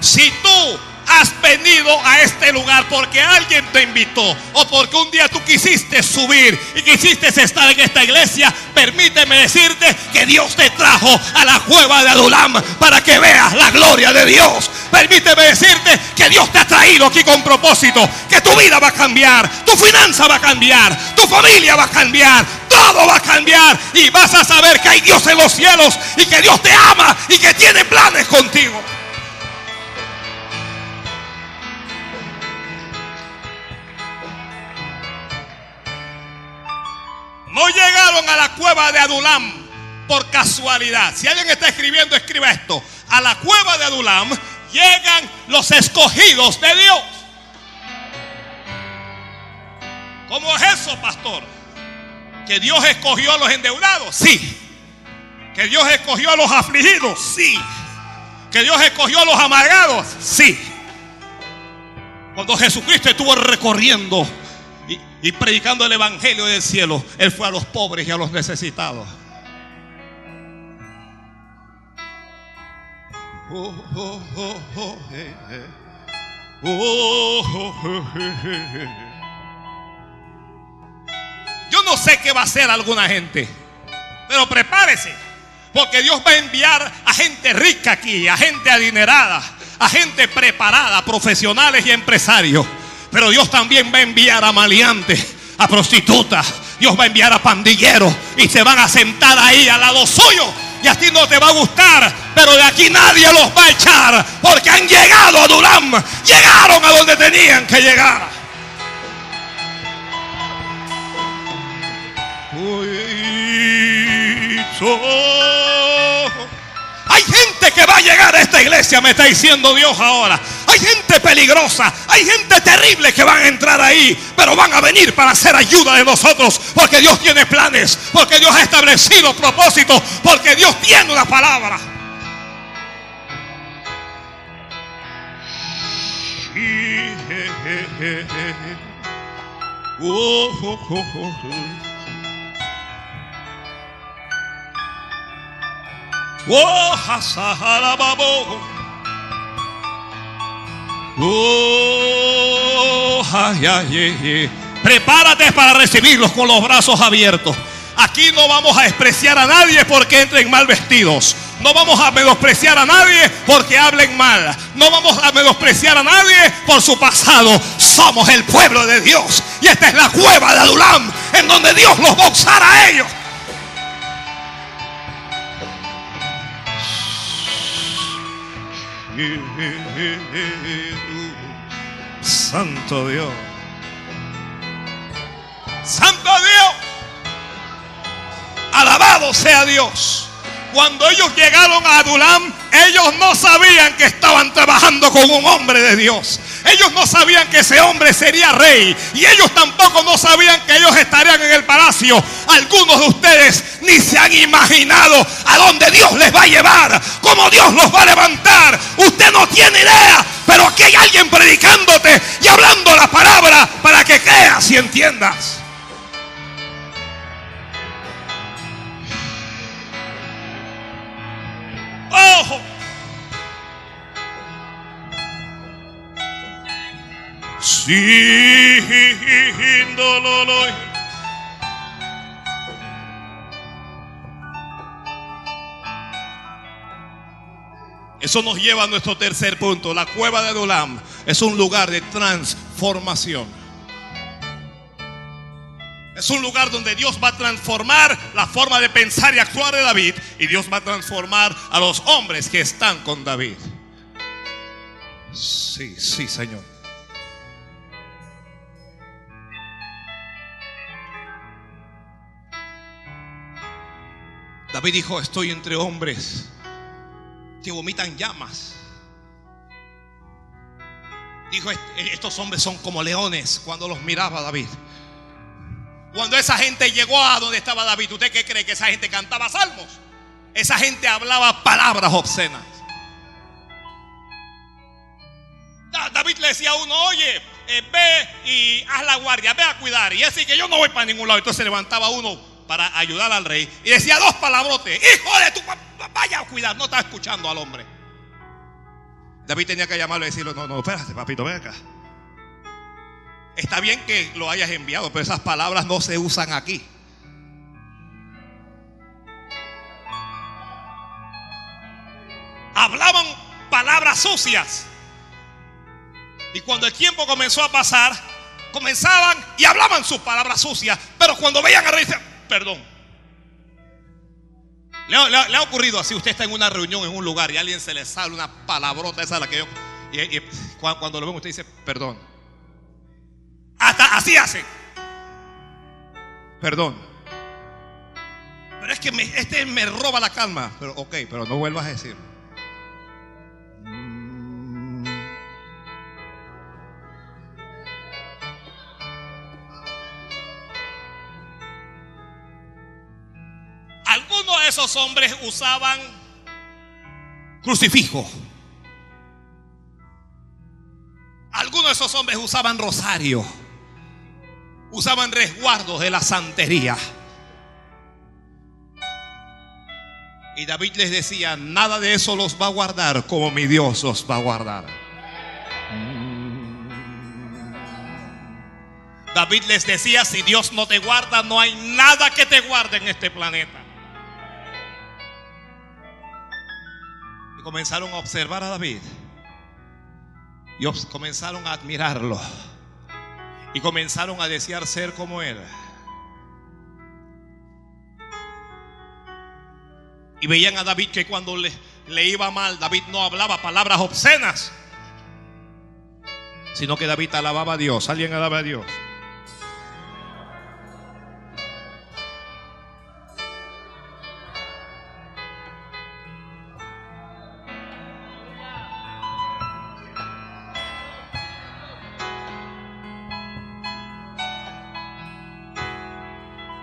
si tú has venido a este lugar porque alguien te invitó o porque un día tú quisiste subir y quisiste estar en esta iglesia, permíteme decirte que Dios te trajo a la cueva de Adulam para que veas la gloria de Dios. Permíteme decirte que Dios te ha traído aquí con propósito, que tu vida va a cambiar, tu finanza va a cambiar, tu familia va a cambiar, todo va a cambiar y vas a saber que hay Dios en los cielos y que Dios te ama y que tiene planes contigo. No llegaron a la cueva de Adulam por casualidad. Si alguien está escribiendo, escriba esto. A la cueva de Adulam llegan los escogidos de Dios. ¿Cómo es eso, pastor? ¿Que Dios escogió a los endeudados? Sí. ¿Que Dios escogió a los afligidos? Sí. ¿Que Dios escogió a los amargados? Sí. Cuando Jesucristo estuvo recorriendo y predicando el Evangelio del cielo, Él fue a los pobres y a los necesitados. Yo no sé qué va a hacer alguna gente, pero prepárese, porque Dios va a enviar a gente rica aquí, a gente adinerada, a gente preparada, profesionales y empresarios pero Dios también va a enviar a maleantes, a prostitutas. Dios va a enviar a pandilleros y se van a sentar ahí al lado suyo. Y a ti no te va a gustar, pero de aquí nadie los va a echar porque han llegado a Durán. Llegaron a donde tenían que llegar. Hay que va a llegar a esta iglesia, me está diciendo Dios ahora. Hay gente peligrosa, hay gente terrible que van a entrar ahí, pero van a venir para hacer ayuda de nosotros, porque Dios tiene planes, porque Dios ha establecido propósitos, porque Dios tiene una palabra. Prepárate para recibirlos con los brazos abiertos. Aquí no vamos a despreciar a nadie porque entren mal vestidos. No vamos a menospreciar a nadie porque hablen mal. No vamos a menospreciar a nadie por su pasado. Somos el pueblo de Dios. Y esta es la cueva de Adulam en donde Dios los usar a ellos. Santo Dios. Santo Dios. Alabado sea Dios. Cuando ellos llegaron a Adulam, ellos no sabían que estaban trabajando con un hombre de Dios. Ellos no sabían que ese hombre sería rey. Y ellos tampoco no sabían que ellos estarían en el palacio. Algunos de ustedes ni se han imaginado a dónde Dios les va a llevar. Cómo Dios los va a levantar. Usted no tiene idea. Pero aquí hay alguien predicándote y hablando la palabra para que creas y entiendas. Dolor. Eso nos lleva a nuestro tercer punto. La cueva de Adulam es un lugar de transformación. Es un lugar donde Dios va a transformar la forma de pensar y actuar de David. Y Dios va a transformar a los hombres que están con David. Sí, sí, Señor. David dijo, estoy entre hombres que vomitan llamas. Dijo, estos hombres son como leones cuando los miraba David. Cuando esa gente llegó a donde estaba David, ¿usted qué cree que esa gente cantaba salmos? Esa gente hablaba palabras obscenas. David le decía a uno, oye, eh, ve y haz la guardia, ve a cuidar. Y así que yo no voy para ningún lado. Entonces levantaba uno para ayudar al rey y decía dos palabrotes, hijo de tu vaya a cuidar, no está escuchando al hombre. David tenía que llamarlo y decirle, no, no, espérate, papito, ven acá. Está bien que lo hayas enviado, pero esas palabras no se usan aquí. Hablaban palabras sucias. Y cuando el tiempo comenzó a pasar, comenzaban y hablaban sus palabras sucias. Pero cuando veían a rey, perdón. Le, ha ocurrido así, usted está en una reunión en un lugar y a alguien se le sale una palabrota, esa es la que yo... Y, cuando, lo ven usted dice, perdón. Hasta así hace. Perdón. Pero es que este me roba la calma. Pero ok, pero no vuelvas a decir. Algunos de esos hombres usaban crucifijo. Algunos de esos hombres usaban rosario. Usaban resguardos de la santería. Y David les decía, nada de eso los va a guardar como mi Dios los va a guardar. David les decía, si Dios no te guarda, no hay nada que te guarde en este planeta. comenzaron a observar a David. Y comenzaron a admirarlo. Y comenzaron a desear ser como él. Y veían a David que cuando le, le iba mal, David no hablaba palabras obscenas, sino que David alababa a Dios. Alguien alaba a Dios.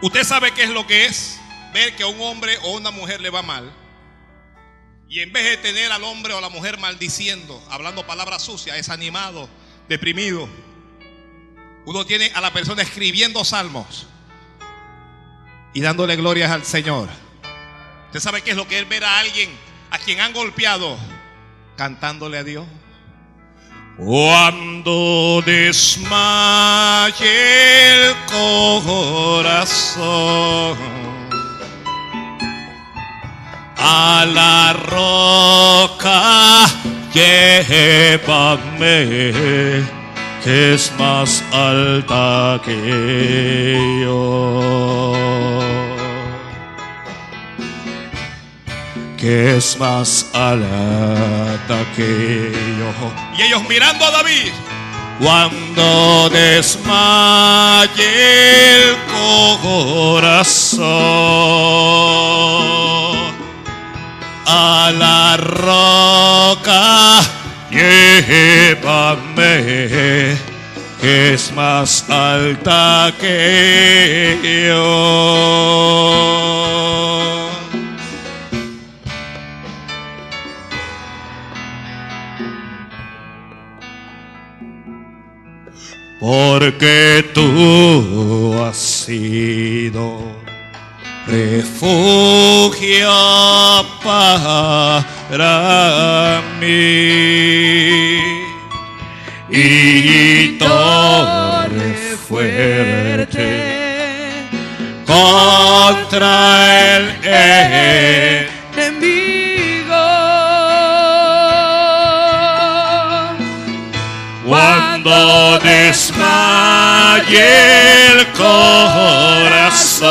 Usted sabe qué es lo que es ver que a un hombre o una mujer le va mal. Y en vez de tener al hombre o a la mujer maldiciendo, hablando palabras sucias, desanimado, deprimido, uno tiene a la persona escribiendo salmos y dándole glorias al Señor. Usted sabe qué es lo que es ver a alguien a quien han golpeado cantándole a Dios. Cuando desmaye el corazón a la roca llévame que es más alta que yo. Que es más alta que yo. Y ellos mirando a David. Cuando desmaye el corazón a la roca, llévame, que es más alta que yo. Porque tú has sido refugio para mí y todo fuerte contra el enemigo. Cuando desmaye el corazón.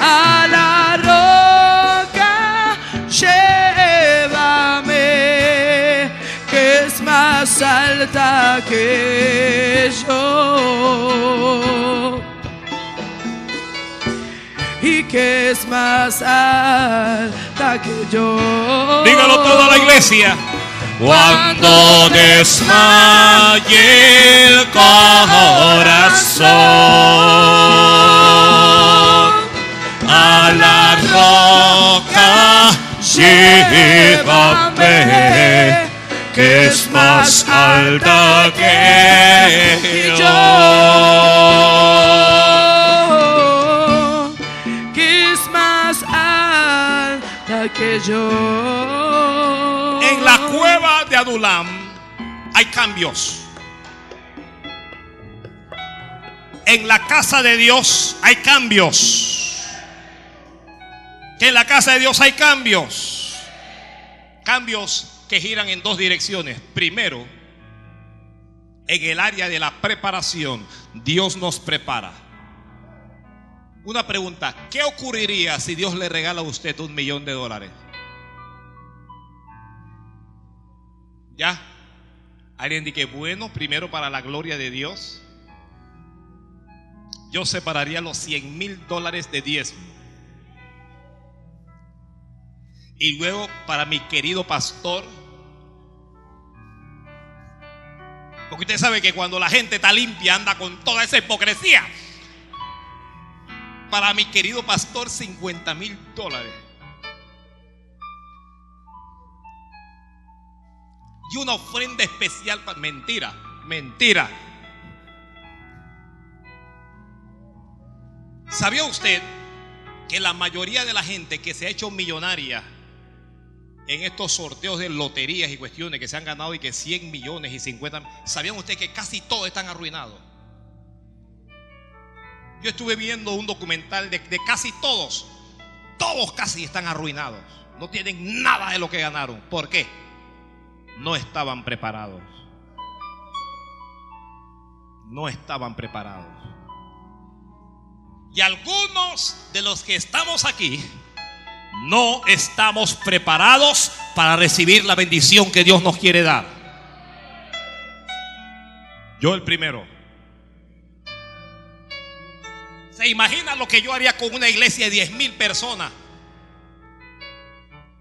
A la roca llévame, que es más alta que yo. Y que es más alta que yo. Dígalo toda la iglesia. Cuando desmaye el corazón, a la roca llévame, que es más alta que yo. que yo. De Adulam hay cambios. En la casa de Dios hay cambios. Que en la casa de Dios hay cambios. Cambios que giran en dos direcciones. Primero, en el área de la preparación, Dios nos prepara. Una pregunta, ¿qué ocurriría si Dios le regala a usted un millón de dólares? ¿Ya? Alguien dice, bueno, primero para la gloria de Dios, yo separaría los 100 mil dólares de diezmo. Y luego para mi querido pastor, porque usted sabe que cuando la gente está limpia anda con toda esa hipocresía. Para mi querido pastor, 50 mil dólares. Y una ofrenda especial para... Mentira, mentira. ¿Sabía usted que la mayoría de la gente que se ha hecho millonaria en estos sorteos de loterías y cuestiones que se han ganado y que 100 millones y 50... ¿Sabían usted que casi todos están arruinados? Yo estuve viendo un documental de, de casi todos. Todos casi están arruinados. No tienen nada de lo que ganaron. ¿Por qué? No estaban preparados. No estaban preparados. Y algunos de los que estamos aquí no estamos preparados para recibir la bendición que Dios nos quiere dar. Yo el primero. ¿Se imagina lo que yo haría con una iglesia de 10 mil personas?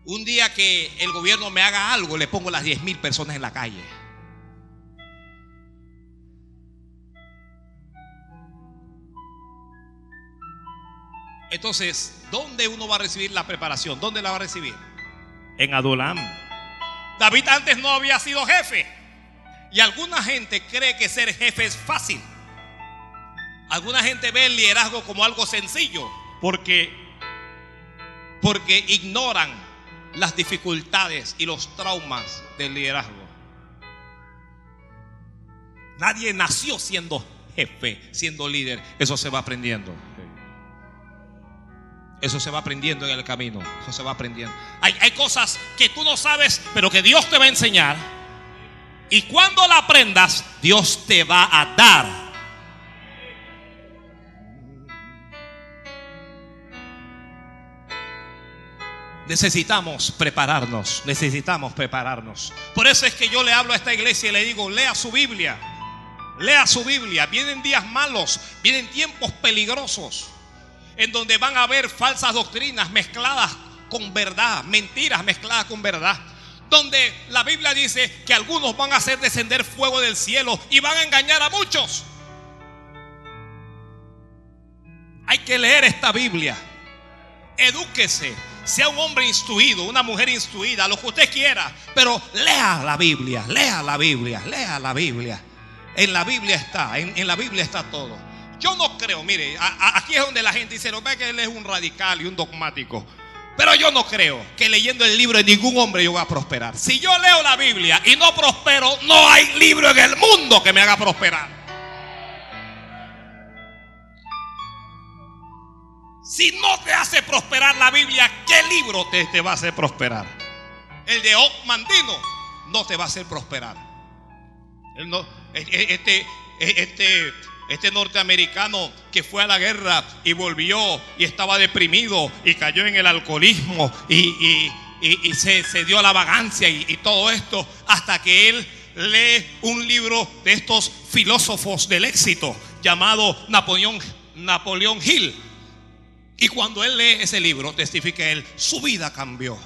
Un día que el gobierno me haga algo, le pongo las 10 mil personas en la calle. Entonces, ¿dónde uno va a recibir la preparación? ¿Dónde la va a recibir? En Adulam. David antes no había sido jefe. Y alguna gente cree que ser jefe es fácil. Alguna gente ve el liderazgo como algo sencillo porque porque ignoran las dificultades y los traumas del liderazgo. Nadie nació siendo jefe, siendo líder. Eso se va aprendiendo. Eso se va aprendiendo en el camino. Eso se va aprendiendo. Hay, hay cosas que tú no sabes, pero que Dios te va a enseñar. Y cuando la aprendas, Dios te va a dar Necesitamos prepararnos, necesitamos prepararnos. Por eso es que yo le hablo a esta iglesia y le digo, lea su Biblia, lea su Biblia. Vienen días malos, vienen tiempos peligrosos, en donde van a haber falsas doctrinas mezcladas con verdad, mentiras mezcladas con verdad. Donde la Biblia dice que algunos van a hacer descender fuego del cielo y van a engañar a muchos. Hay que leer esta Biblia. Edúquese sea un hombre instruido, una mujer instruida, lo que usted quiera, pero lea la Biblia, lea la Biblia, lea la Biblia. En la Biblia está, en, la Biblia está todo. Yo no creo, mire, aquí es donde la gente dice, no ve que él es un radical y un dogmático. Pero yo no creo que leyendo el libro de ningún hombre yo voy a prosperar. Si yo leo la Biblia y no prospero, no hay libro en el mundo que me haga prosperar. Si no te hace prosperar la Biblia, ¿qué libro te, te va a hacer prosperar? El de Mandino no te va a hacer prosperar. este, este, este norteamericano que fue a la guerra y volvió y estaba deprimido y cayó en el alcoholismo y, se, dio a la vagancia y, todo esto hasta que él lee un libro de estos filósofos del éxito llamado Napoleón, Napoleón Hill. Y cuando él lee ese libro, testifica él, su vida cambió.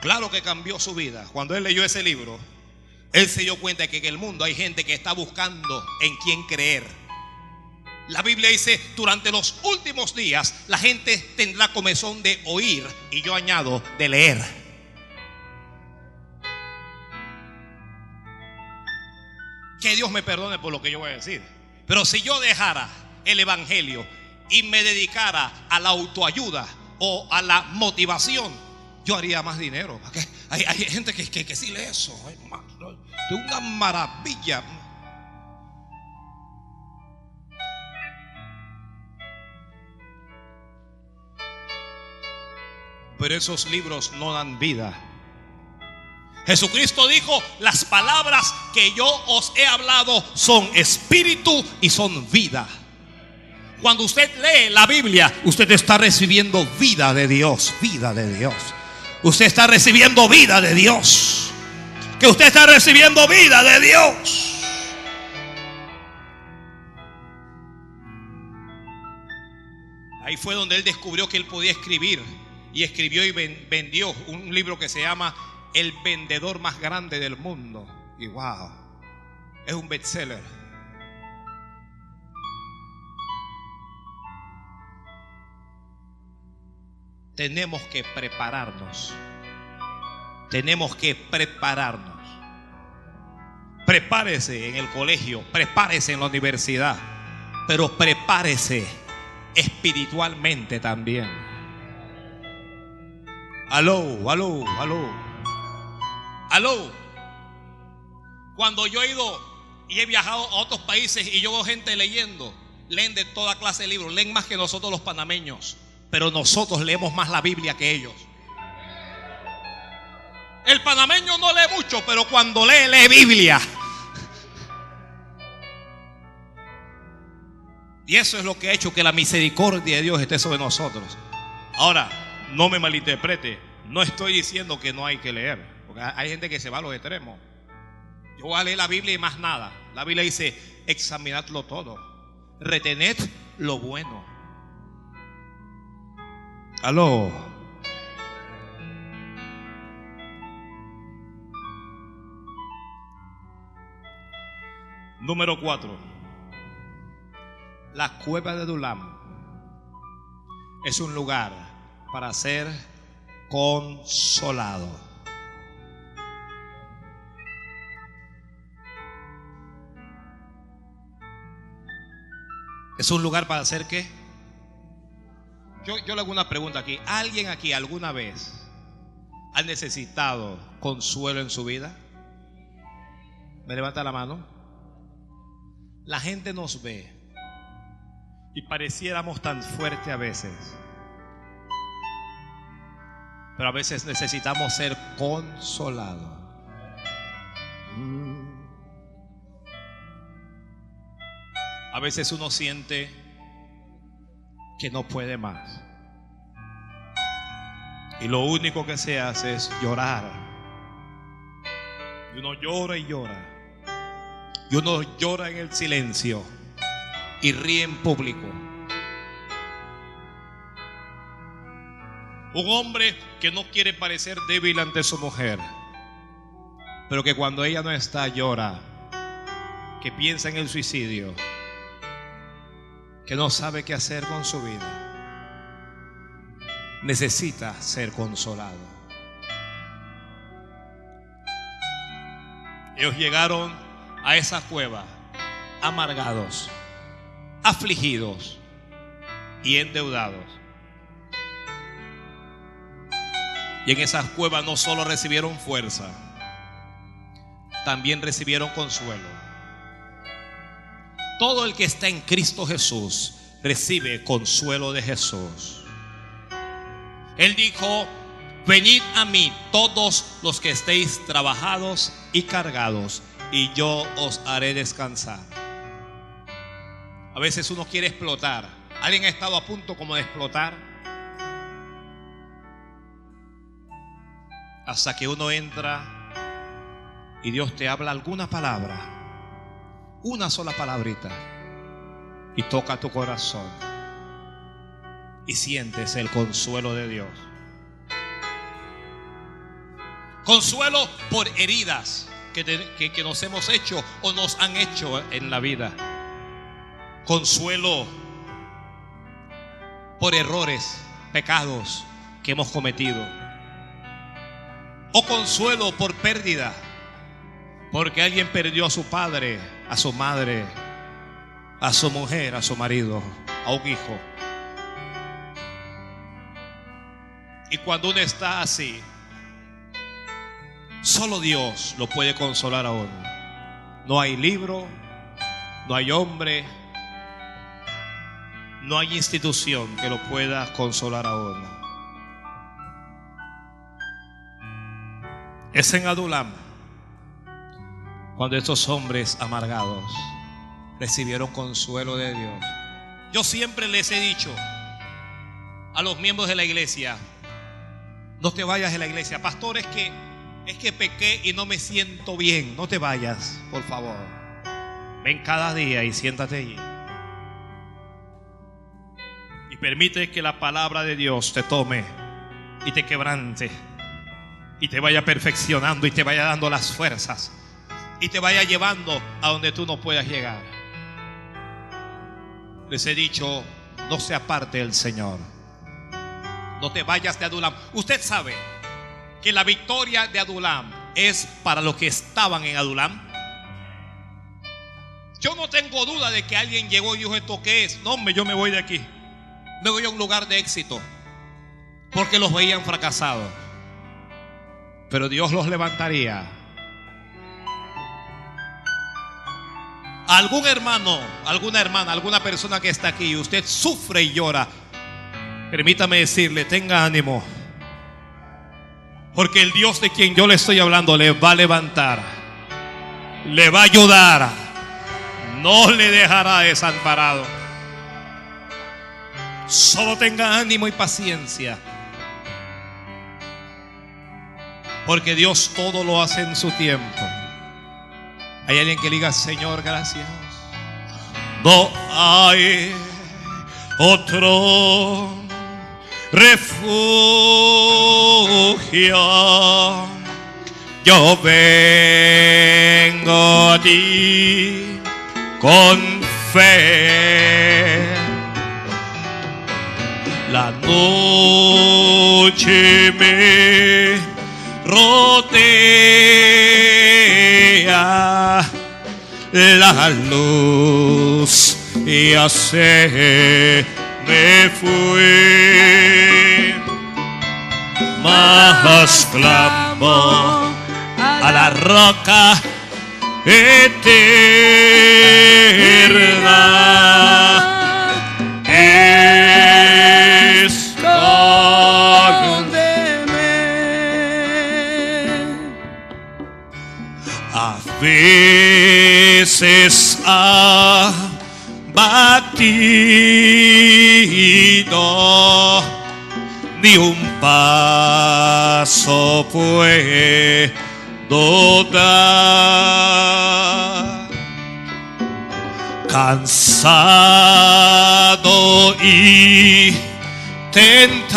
Claro que cambió su vida. Cuando él leyó ese libro, él se dio cuenta que en el mundo hay gente que está buscando en quién creer. La Biblia dice, durante los últimos días la gente tendrá comezón de oír y yo añado de leer. Que Dios me perdone por lo que yo voy a decir. Pero si yo dejara el Evangelio y me dedicara a la autoayuda o a la motivación, yo haría más dinero. Hay, gente que, que, que sí lee eso de una maravilla. Pero esos libros no dan vida. Jesucristo dijo, las palabras que yo os he hablado son espíritu y son vida. Cuando usted lee la Biblia, usted está recibiendo vida de Dios, vida de Dios. Usted está recibiendo vida de Dios que usted está recibiendo vida de Dios. Ahí fue donde él descubrió que él podía escribir y escribió y vendió un libro que se llama El vendedor más grande del mundo. Y wow, es un bestseller. Tenemos que prepararnos tenemos que prepararnos. Prepárese en el colegio, prepárese en la universidad, pero prepárese espiritualmente también. Aló, aló, aló. Aló. Cuando yo he ido y he viajado a otros países y yo veo gente leyendo, leen de toda clase de libros, leen más que nosotros los panameños, pero nosotros leemos más la Biblia que ellos. El panameño no lee mucho, pero cuando lee, lee Biblia. Y eso es lo que ha hecho que la misericordia de Dios esté sobre nosotros. Ahora, no me malinterprete. No estoy diciendo que no hay que leer. Porque hay gente que se va a los extremos. Yo voy a leer la Biblia y más nada. La Biblia dice, examinadlo todo. Retened lo bueno. Aló. Número 4. La cueva de Dulam es un lugar para ser consolado. Es un lugar para hacer qué? Yo, le hago una pregunta aquí. ¿Alguien aquí alguna vez ha necesitado consuelo en su vida? ¿Me levanta la mano? La gente nos ve y pareciéramos tan fuertes a veces. Pero a veces necesitamos ser consolados. A veces uno siente que no puede más. Y lo único que se hace es llorar. Y uno llora y llora. Y uno llora en el silencio y ríe en público. Un hombre que no quiere parecer débil ante su mujer, pero que cuando ella no está llora, que piensa en el suicidio, que no sabe qué hacer con su vida, necesita ser consolado. Ellos llegaron a esa cueva amargados, afligidos, y endeudados. Y en esas cuevas no solo recibieron fuerza, también recibieron consuelo. Todo el que está en Cristo Jesús recibe consuelo de Jesús. Él dijo, venid a mí todos los que estéis trabajados y cargados, y yo os haré descansar. A veces uno quiere explotar. ¿Alguien ha estado a punto como de explotar? Hasta que uno entra y Dios te habla alguna palabra, una sola palabrita, y toca tu corazón y sientes el consuelo de Dios. Consuelo por heridas que, que, nos hemos hecho o nos han hecho en la vida. Consuelo por errores, pecados que hemos cometido. O consuelo por pérdida. Porque alguien perdió a su padre, a su madre, a su mujer, a su marido, a un hijo. Y cuando uno está así, solo Dios lo puede consolar a uno. No hay libro, no hay hombre, no hay institución que lo pueda consolar a uno. Es en Adulam cuando estos hombres amargados recibieron consuelo de Dios. Yo siempre les he dicho a los miembros de la iglesia, no te vayas de la iglesia. Pastor, es que es que pequé y no me siento bien. No te vayas, por favor. Ven cada día y siéntate allí. Y permite que la palabra de Dios te tome y te quebrante y te vaya perfeccionando y te vaya dando las fuerzas y te vaya llevando a donde tú no puedas llegar. Les he dicho, no se aparte el Señor. No te vayas de Adulam. Usted sabe que la victoria de Adulam es para los que estaban en Adulam. Yo no tengo duda de que alguien llegó y dijo esto qué es. No, hombre, yo me voy de aquí. Me voy a un lugar de éxito. Porque los veían fracasados. Pero Dios los levantaría. Algún hermano, alguna hermana, alguna persona que está aquí y usted sufre y llora. Permítame decirle, tenga ánimo. Porque el Dios de quien yo le estoy hablando le va a levantar. Le va a ayudar. No le dejará desamparado. Solo tenga ánimo y paciencia. Porque Dios todo lo hace en su tiempo. Hay alguien que diga, Señor, gracias. No hay otro refugio. Yo vengo a ti con fe. La noche me rodea la luz y hace me fui más clamo a la roca eterna veces abatido ni un paso puedo dar. Cansado y tentado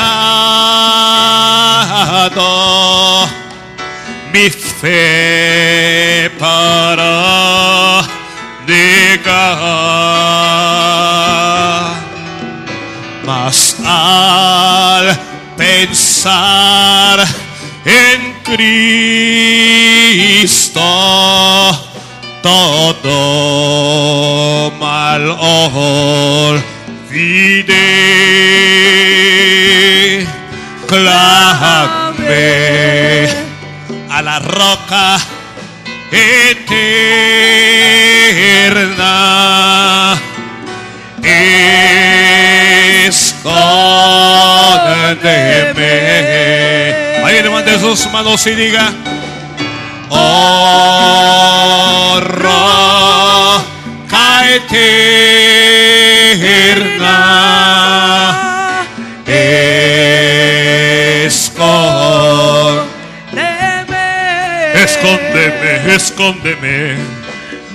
mi fe para negar. Mas al pensar en Cristo todo mal clamé a la roca eterna. Escóndeme. Ahí levante sus manos y diga, oh roca eterna. Escóndeme, escóndeme.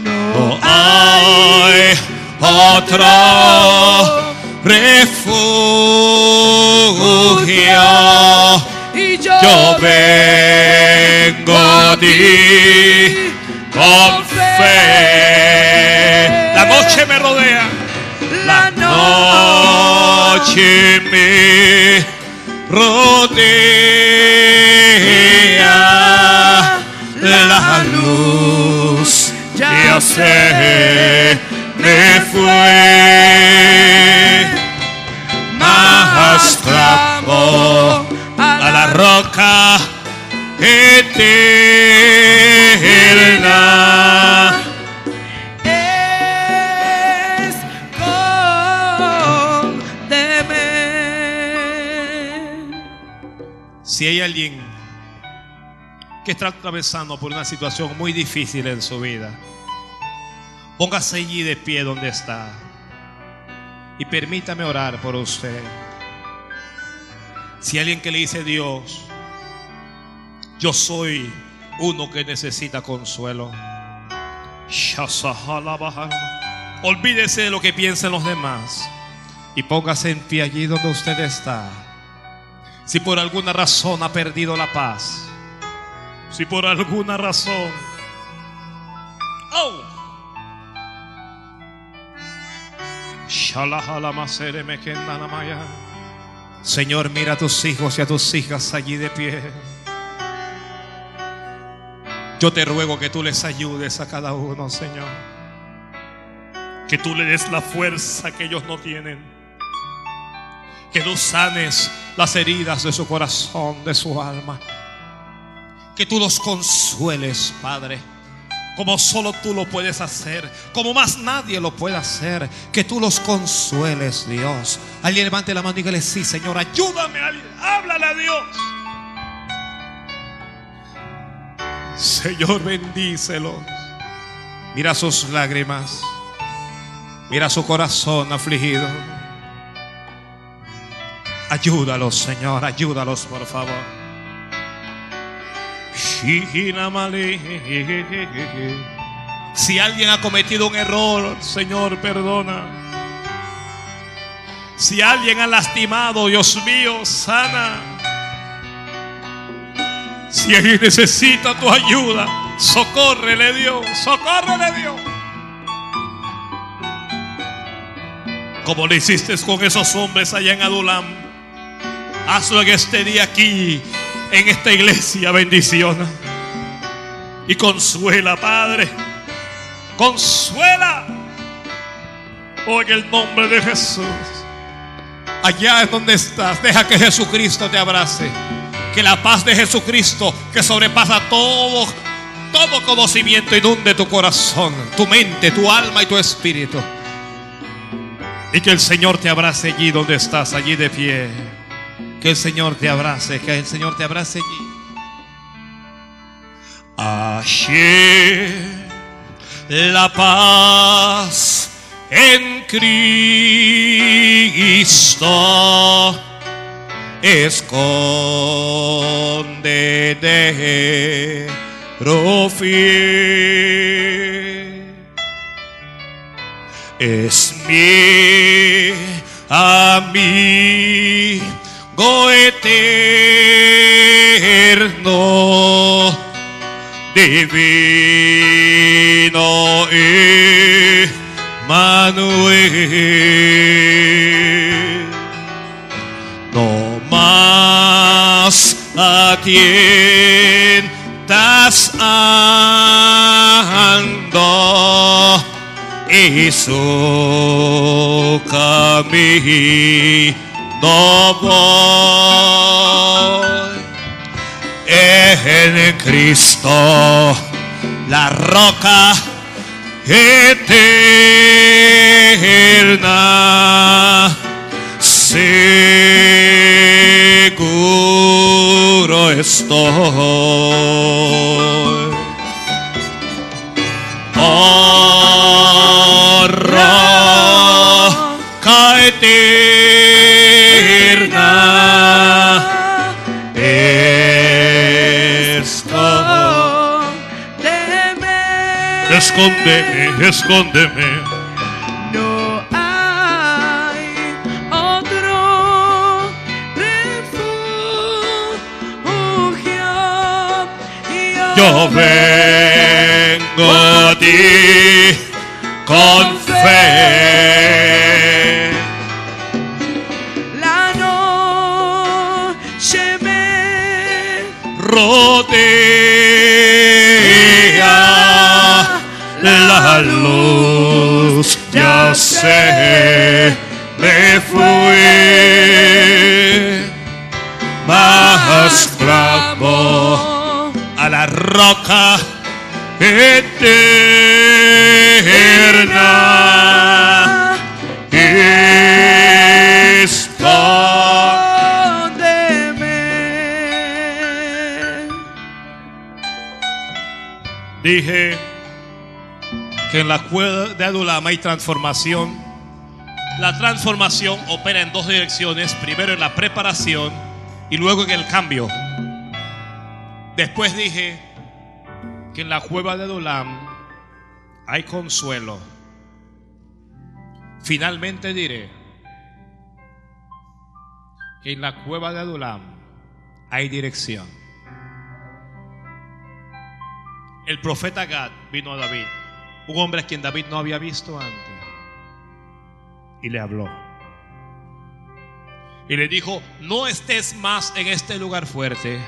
No hay otro refugio. Y yo, Yo vengo a ti con fe. La noche me rodea. la Noche me rodea. Ya se me fue. Más clamo a la roca eterna. Si hay alguien que está atravesando por una situación muy difícil en su vida, póngase allí de pie donde está y permítame orar por usted. Si alguien que le dice Dios, yo soy uno que necesita consuelo. Olvídese de lo que piensen los demás y póngase en pie allí donde usted está. Si por alguna razón ha perdido la paz, si por alguna razón, oh, Señor, mira a tus hijos y a tus hijas allí de pie. Yo te ruego que tú les ayudes a cada uno, Señor. Que tú le des la fuerza que ellos no tienen. Que tú sanes las heridas de su corazón, de su alma. Que tú los consueles, Padre. Como solo tú lo puedes hacer. Como más nadie lo puede hacer. Que tú los consueles, Dios. Alguien levante la mano y dígale, sí, Señor, ayúdame. Háblale a Dios. Señor, bendícelos. Mira sus lágrimas. Mira su corazón afligido. Ayúdalos, Señor, ayúdalos, por favor. Si alguien ha cometido un error, Señor, perdona. Si alguien ha lastimado, Dios mío, sana. Si alguien necesita tu ayuda, socórrele Dios, socórrele Dios. Como lo hiciste con esos hombres allá en Adulam. Hazlo en este día aquí, en esta iglesia, bendición. Y consuela, Padre. Consuela. En el nombre de Jesús. Allá es donde estás. Deja que Jesucristo te abrace. Que la paz de Jesucristo, que sobrepasa todo, todo conocimiento, inunde tu corazón, tu mente, tu alma y tu espíritu. Y que el Señor te abrace allí donde estás, allí de pie. Que el Señor te abrace, que el Señor te abrace allí. La paz en Cristo esconde de fiel. Es mi amigo eterno, divino Manuel. No más atientas ando y su camino voy. En Cristo, la roca eterna, seguro estoy. Escóndeme, escóndeme. No hay otro refugio. Yo vengo a ti con fe. La noche me rodea la luz, ya sé, me fui más clamo a la roca. Adulam hay transformación. La transformación opera en dos direcciones. Primero en la preparación y luego en el cambio. Después dije que en la cueva de Adulam hay consuelo. Finalmente diré que en la cueva de Adulam hay dirección. El profeta Gad vino a David, un hombre a quien David no había visto antes, y le habló. Y le dijo, no estés más en este lugar fuerte,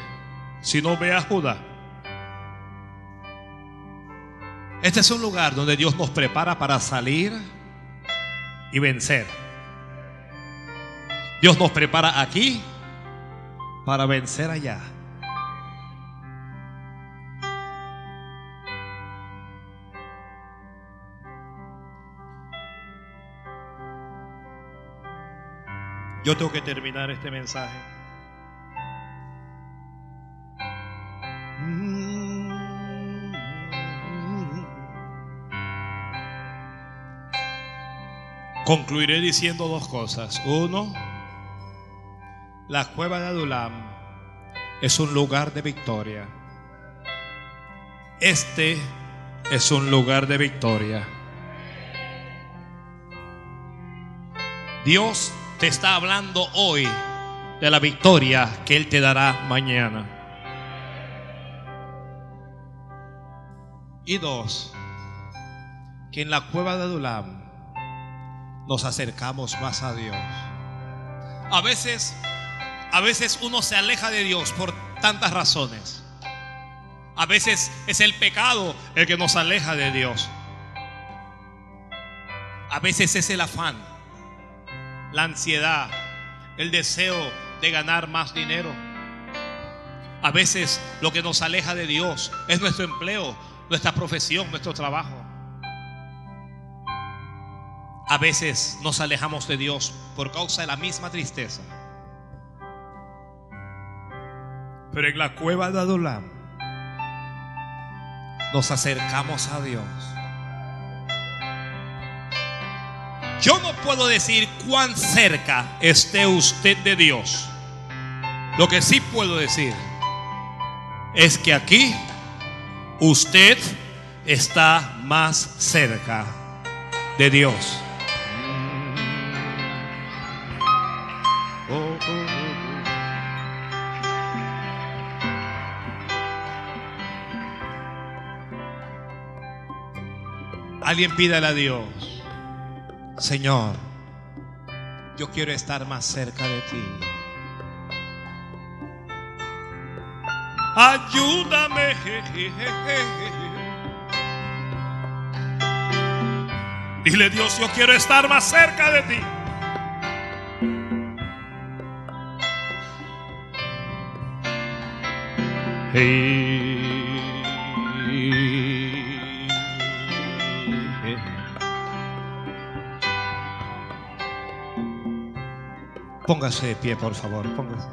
sino ve a Judá. Este es un lugar donde Dios nos prepara para salir y vencer. Dios nos prepara aquí para vencer allá. Yo tengo que terminar este mensaje. Concluiré diciendo dos cosas. Uno, la cueva de Adulam es un lugar de victoria. Este es un lugar de victoria. Dios te está hablando hoy de la victoria que Él te dará mañana. Y dos, que en la cueva de Adulam nos acercamos más a Dios. A veces, a veces uno se aleja de Dios por tantas razones. A veces es el pecado el que nos aleja de Dios. A veces es el afán, la ansiedad, el deseo de ganar más dinero. A veces lo que nos aleja de Dios es nuestro empleo, nuestra profesión, nuestro trabajo. A veces nos alejamos de Dios por causa de la misma tristeza. Pero en la cueva de Adulam nos acercamos a Dios. Yo no puedo decir cuán cerca esté usted de Dios. Lo que sí puedo decir es que aquí usted está más cerca de Dios. Alguien pídale a Dios, Señor, yo quiero estar más cerca de ti. Ayúdame. Dile Dios, yo quiero estar más cerca de ti. Póngase pie, por favor. Póngase.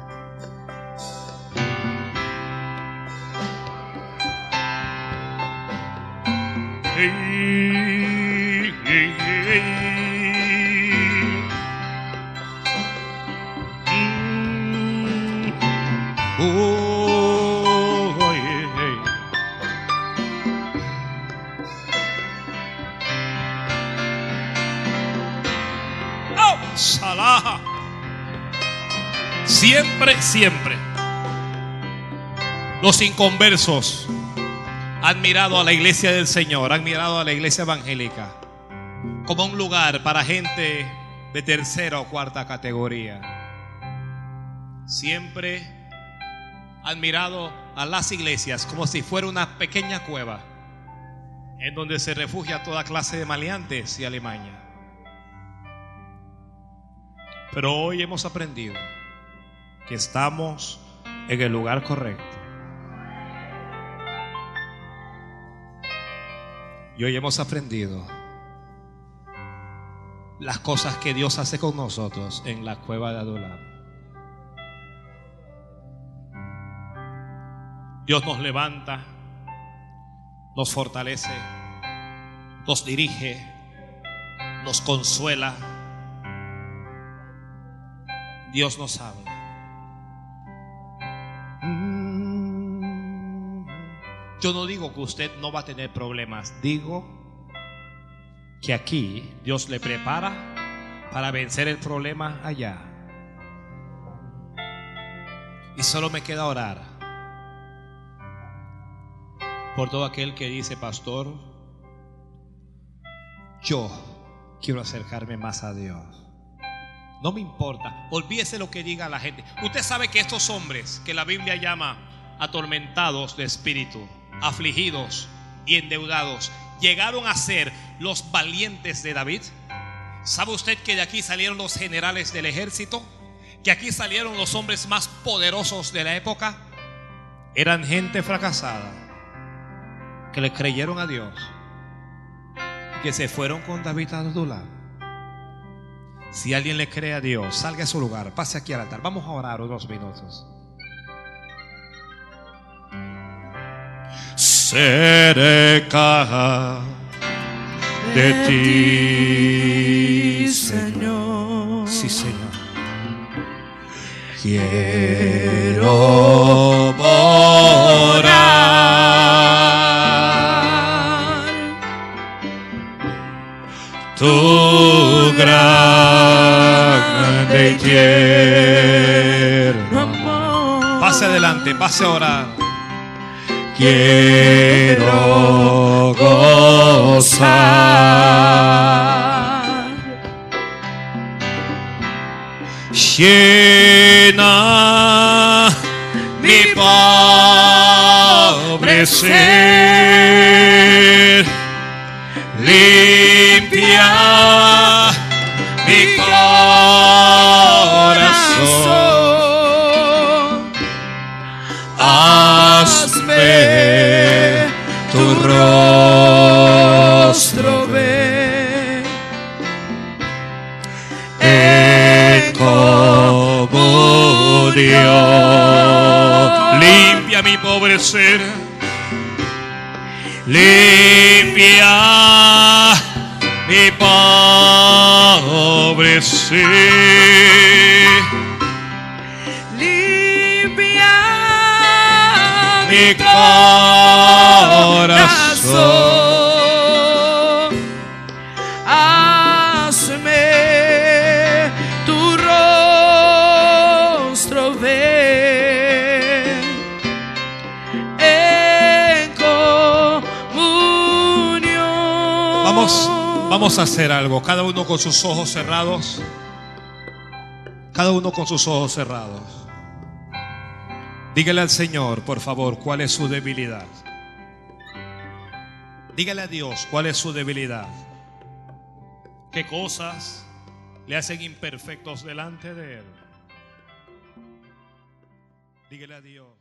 Oh, Siempre, siempre. Los inconversos han mirado a la iglesia del Señor, han mirado a la iglesia evangélica como un lugar para gente de tercera o cuarta categoría. Siempre han mirado a las iglesias como si fuera una pequeña cueva en donde se refugia toda clase de maleantes y alimaña. Pero hoy hemos aprendido que estamos en el lugar correcto. Y hoy hemos aprendido las cosas que Dios hace con nosotros en la cueva de Adulam. Dios nos levanta, nos fortalece, nos dirige, nos consuela. Dios nos habla. Yo no digo que usted no va a tener problemas, digo que aquí Dios le prepara para vencer el problema allá. Y solo me queda orar por todo aquel que dice, pastor, yo quiero acercarme más a Dios. No me importa, olvídese lo que diga la gente. Usted sabe que estos hombres que la Biblia llama atormentados de espíritu, afligidos y endeudados, llegaron a ser los valientes de David. ¿Sabe usted que de aquí salieron los generales del ejército? Que aquí salieron los hombres más poderosos de la época. Eran gente fracasada que le creyeron a Dios, que se fueron con David a Adulam. Si alguien le cree a Dios, salga a su lugar, pase aquí al altar. Vamos a orar unos minutos. Cerca de ti, Señor. Sí, Señor. Quiero morar. Tu grande y tierno Amor. Pase adelante, pase a orar. Quiero gozar. Llena mi pobre ser. Comunión. Limpia mi pobre ser. Limpia mi pobre ser. Limpia Mi corazón. Hacer algo. Cada uno con sus ojos cerrados. Cada uno con sus ojos cerrados. Dígale al Señor, por favor, cuál es su debilidad. Dígale a Dios cuál es su debilidad. ¿Qué cosas le hacen imperfectos delante de Él? Dígale a Dios.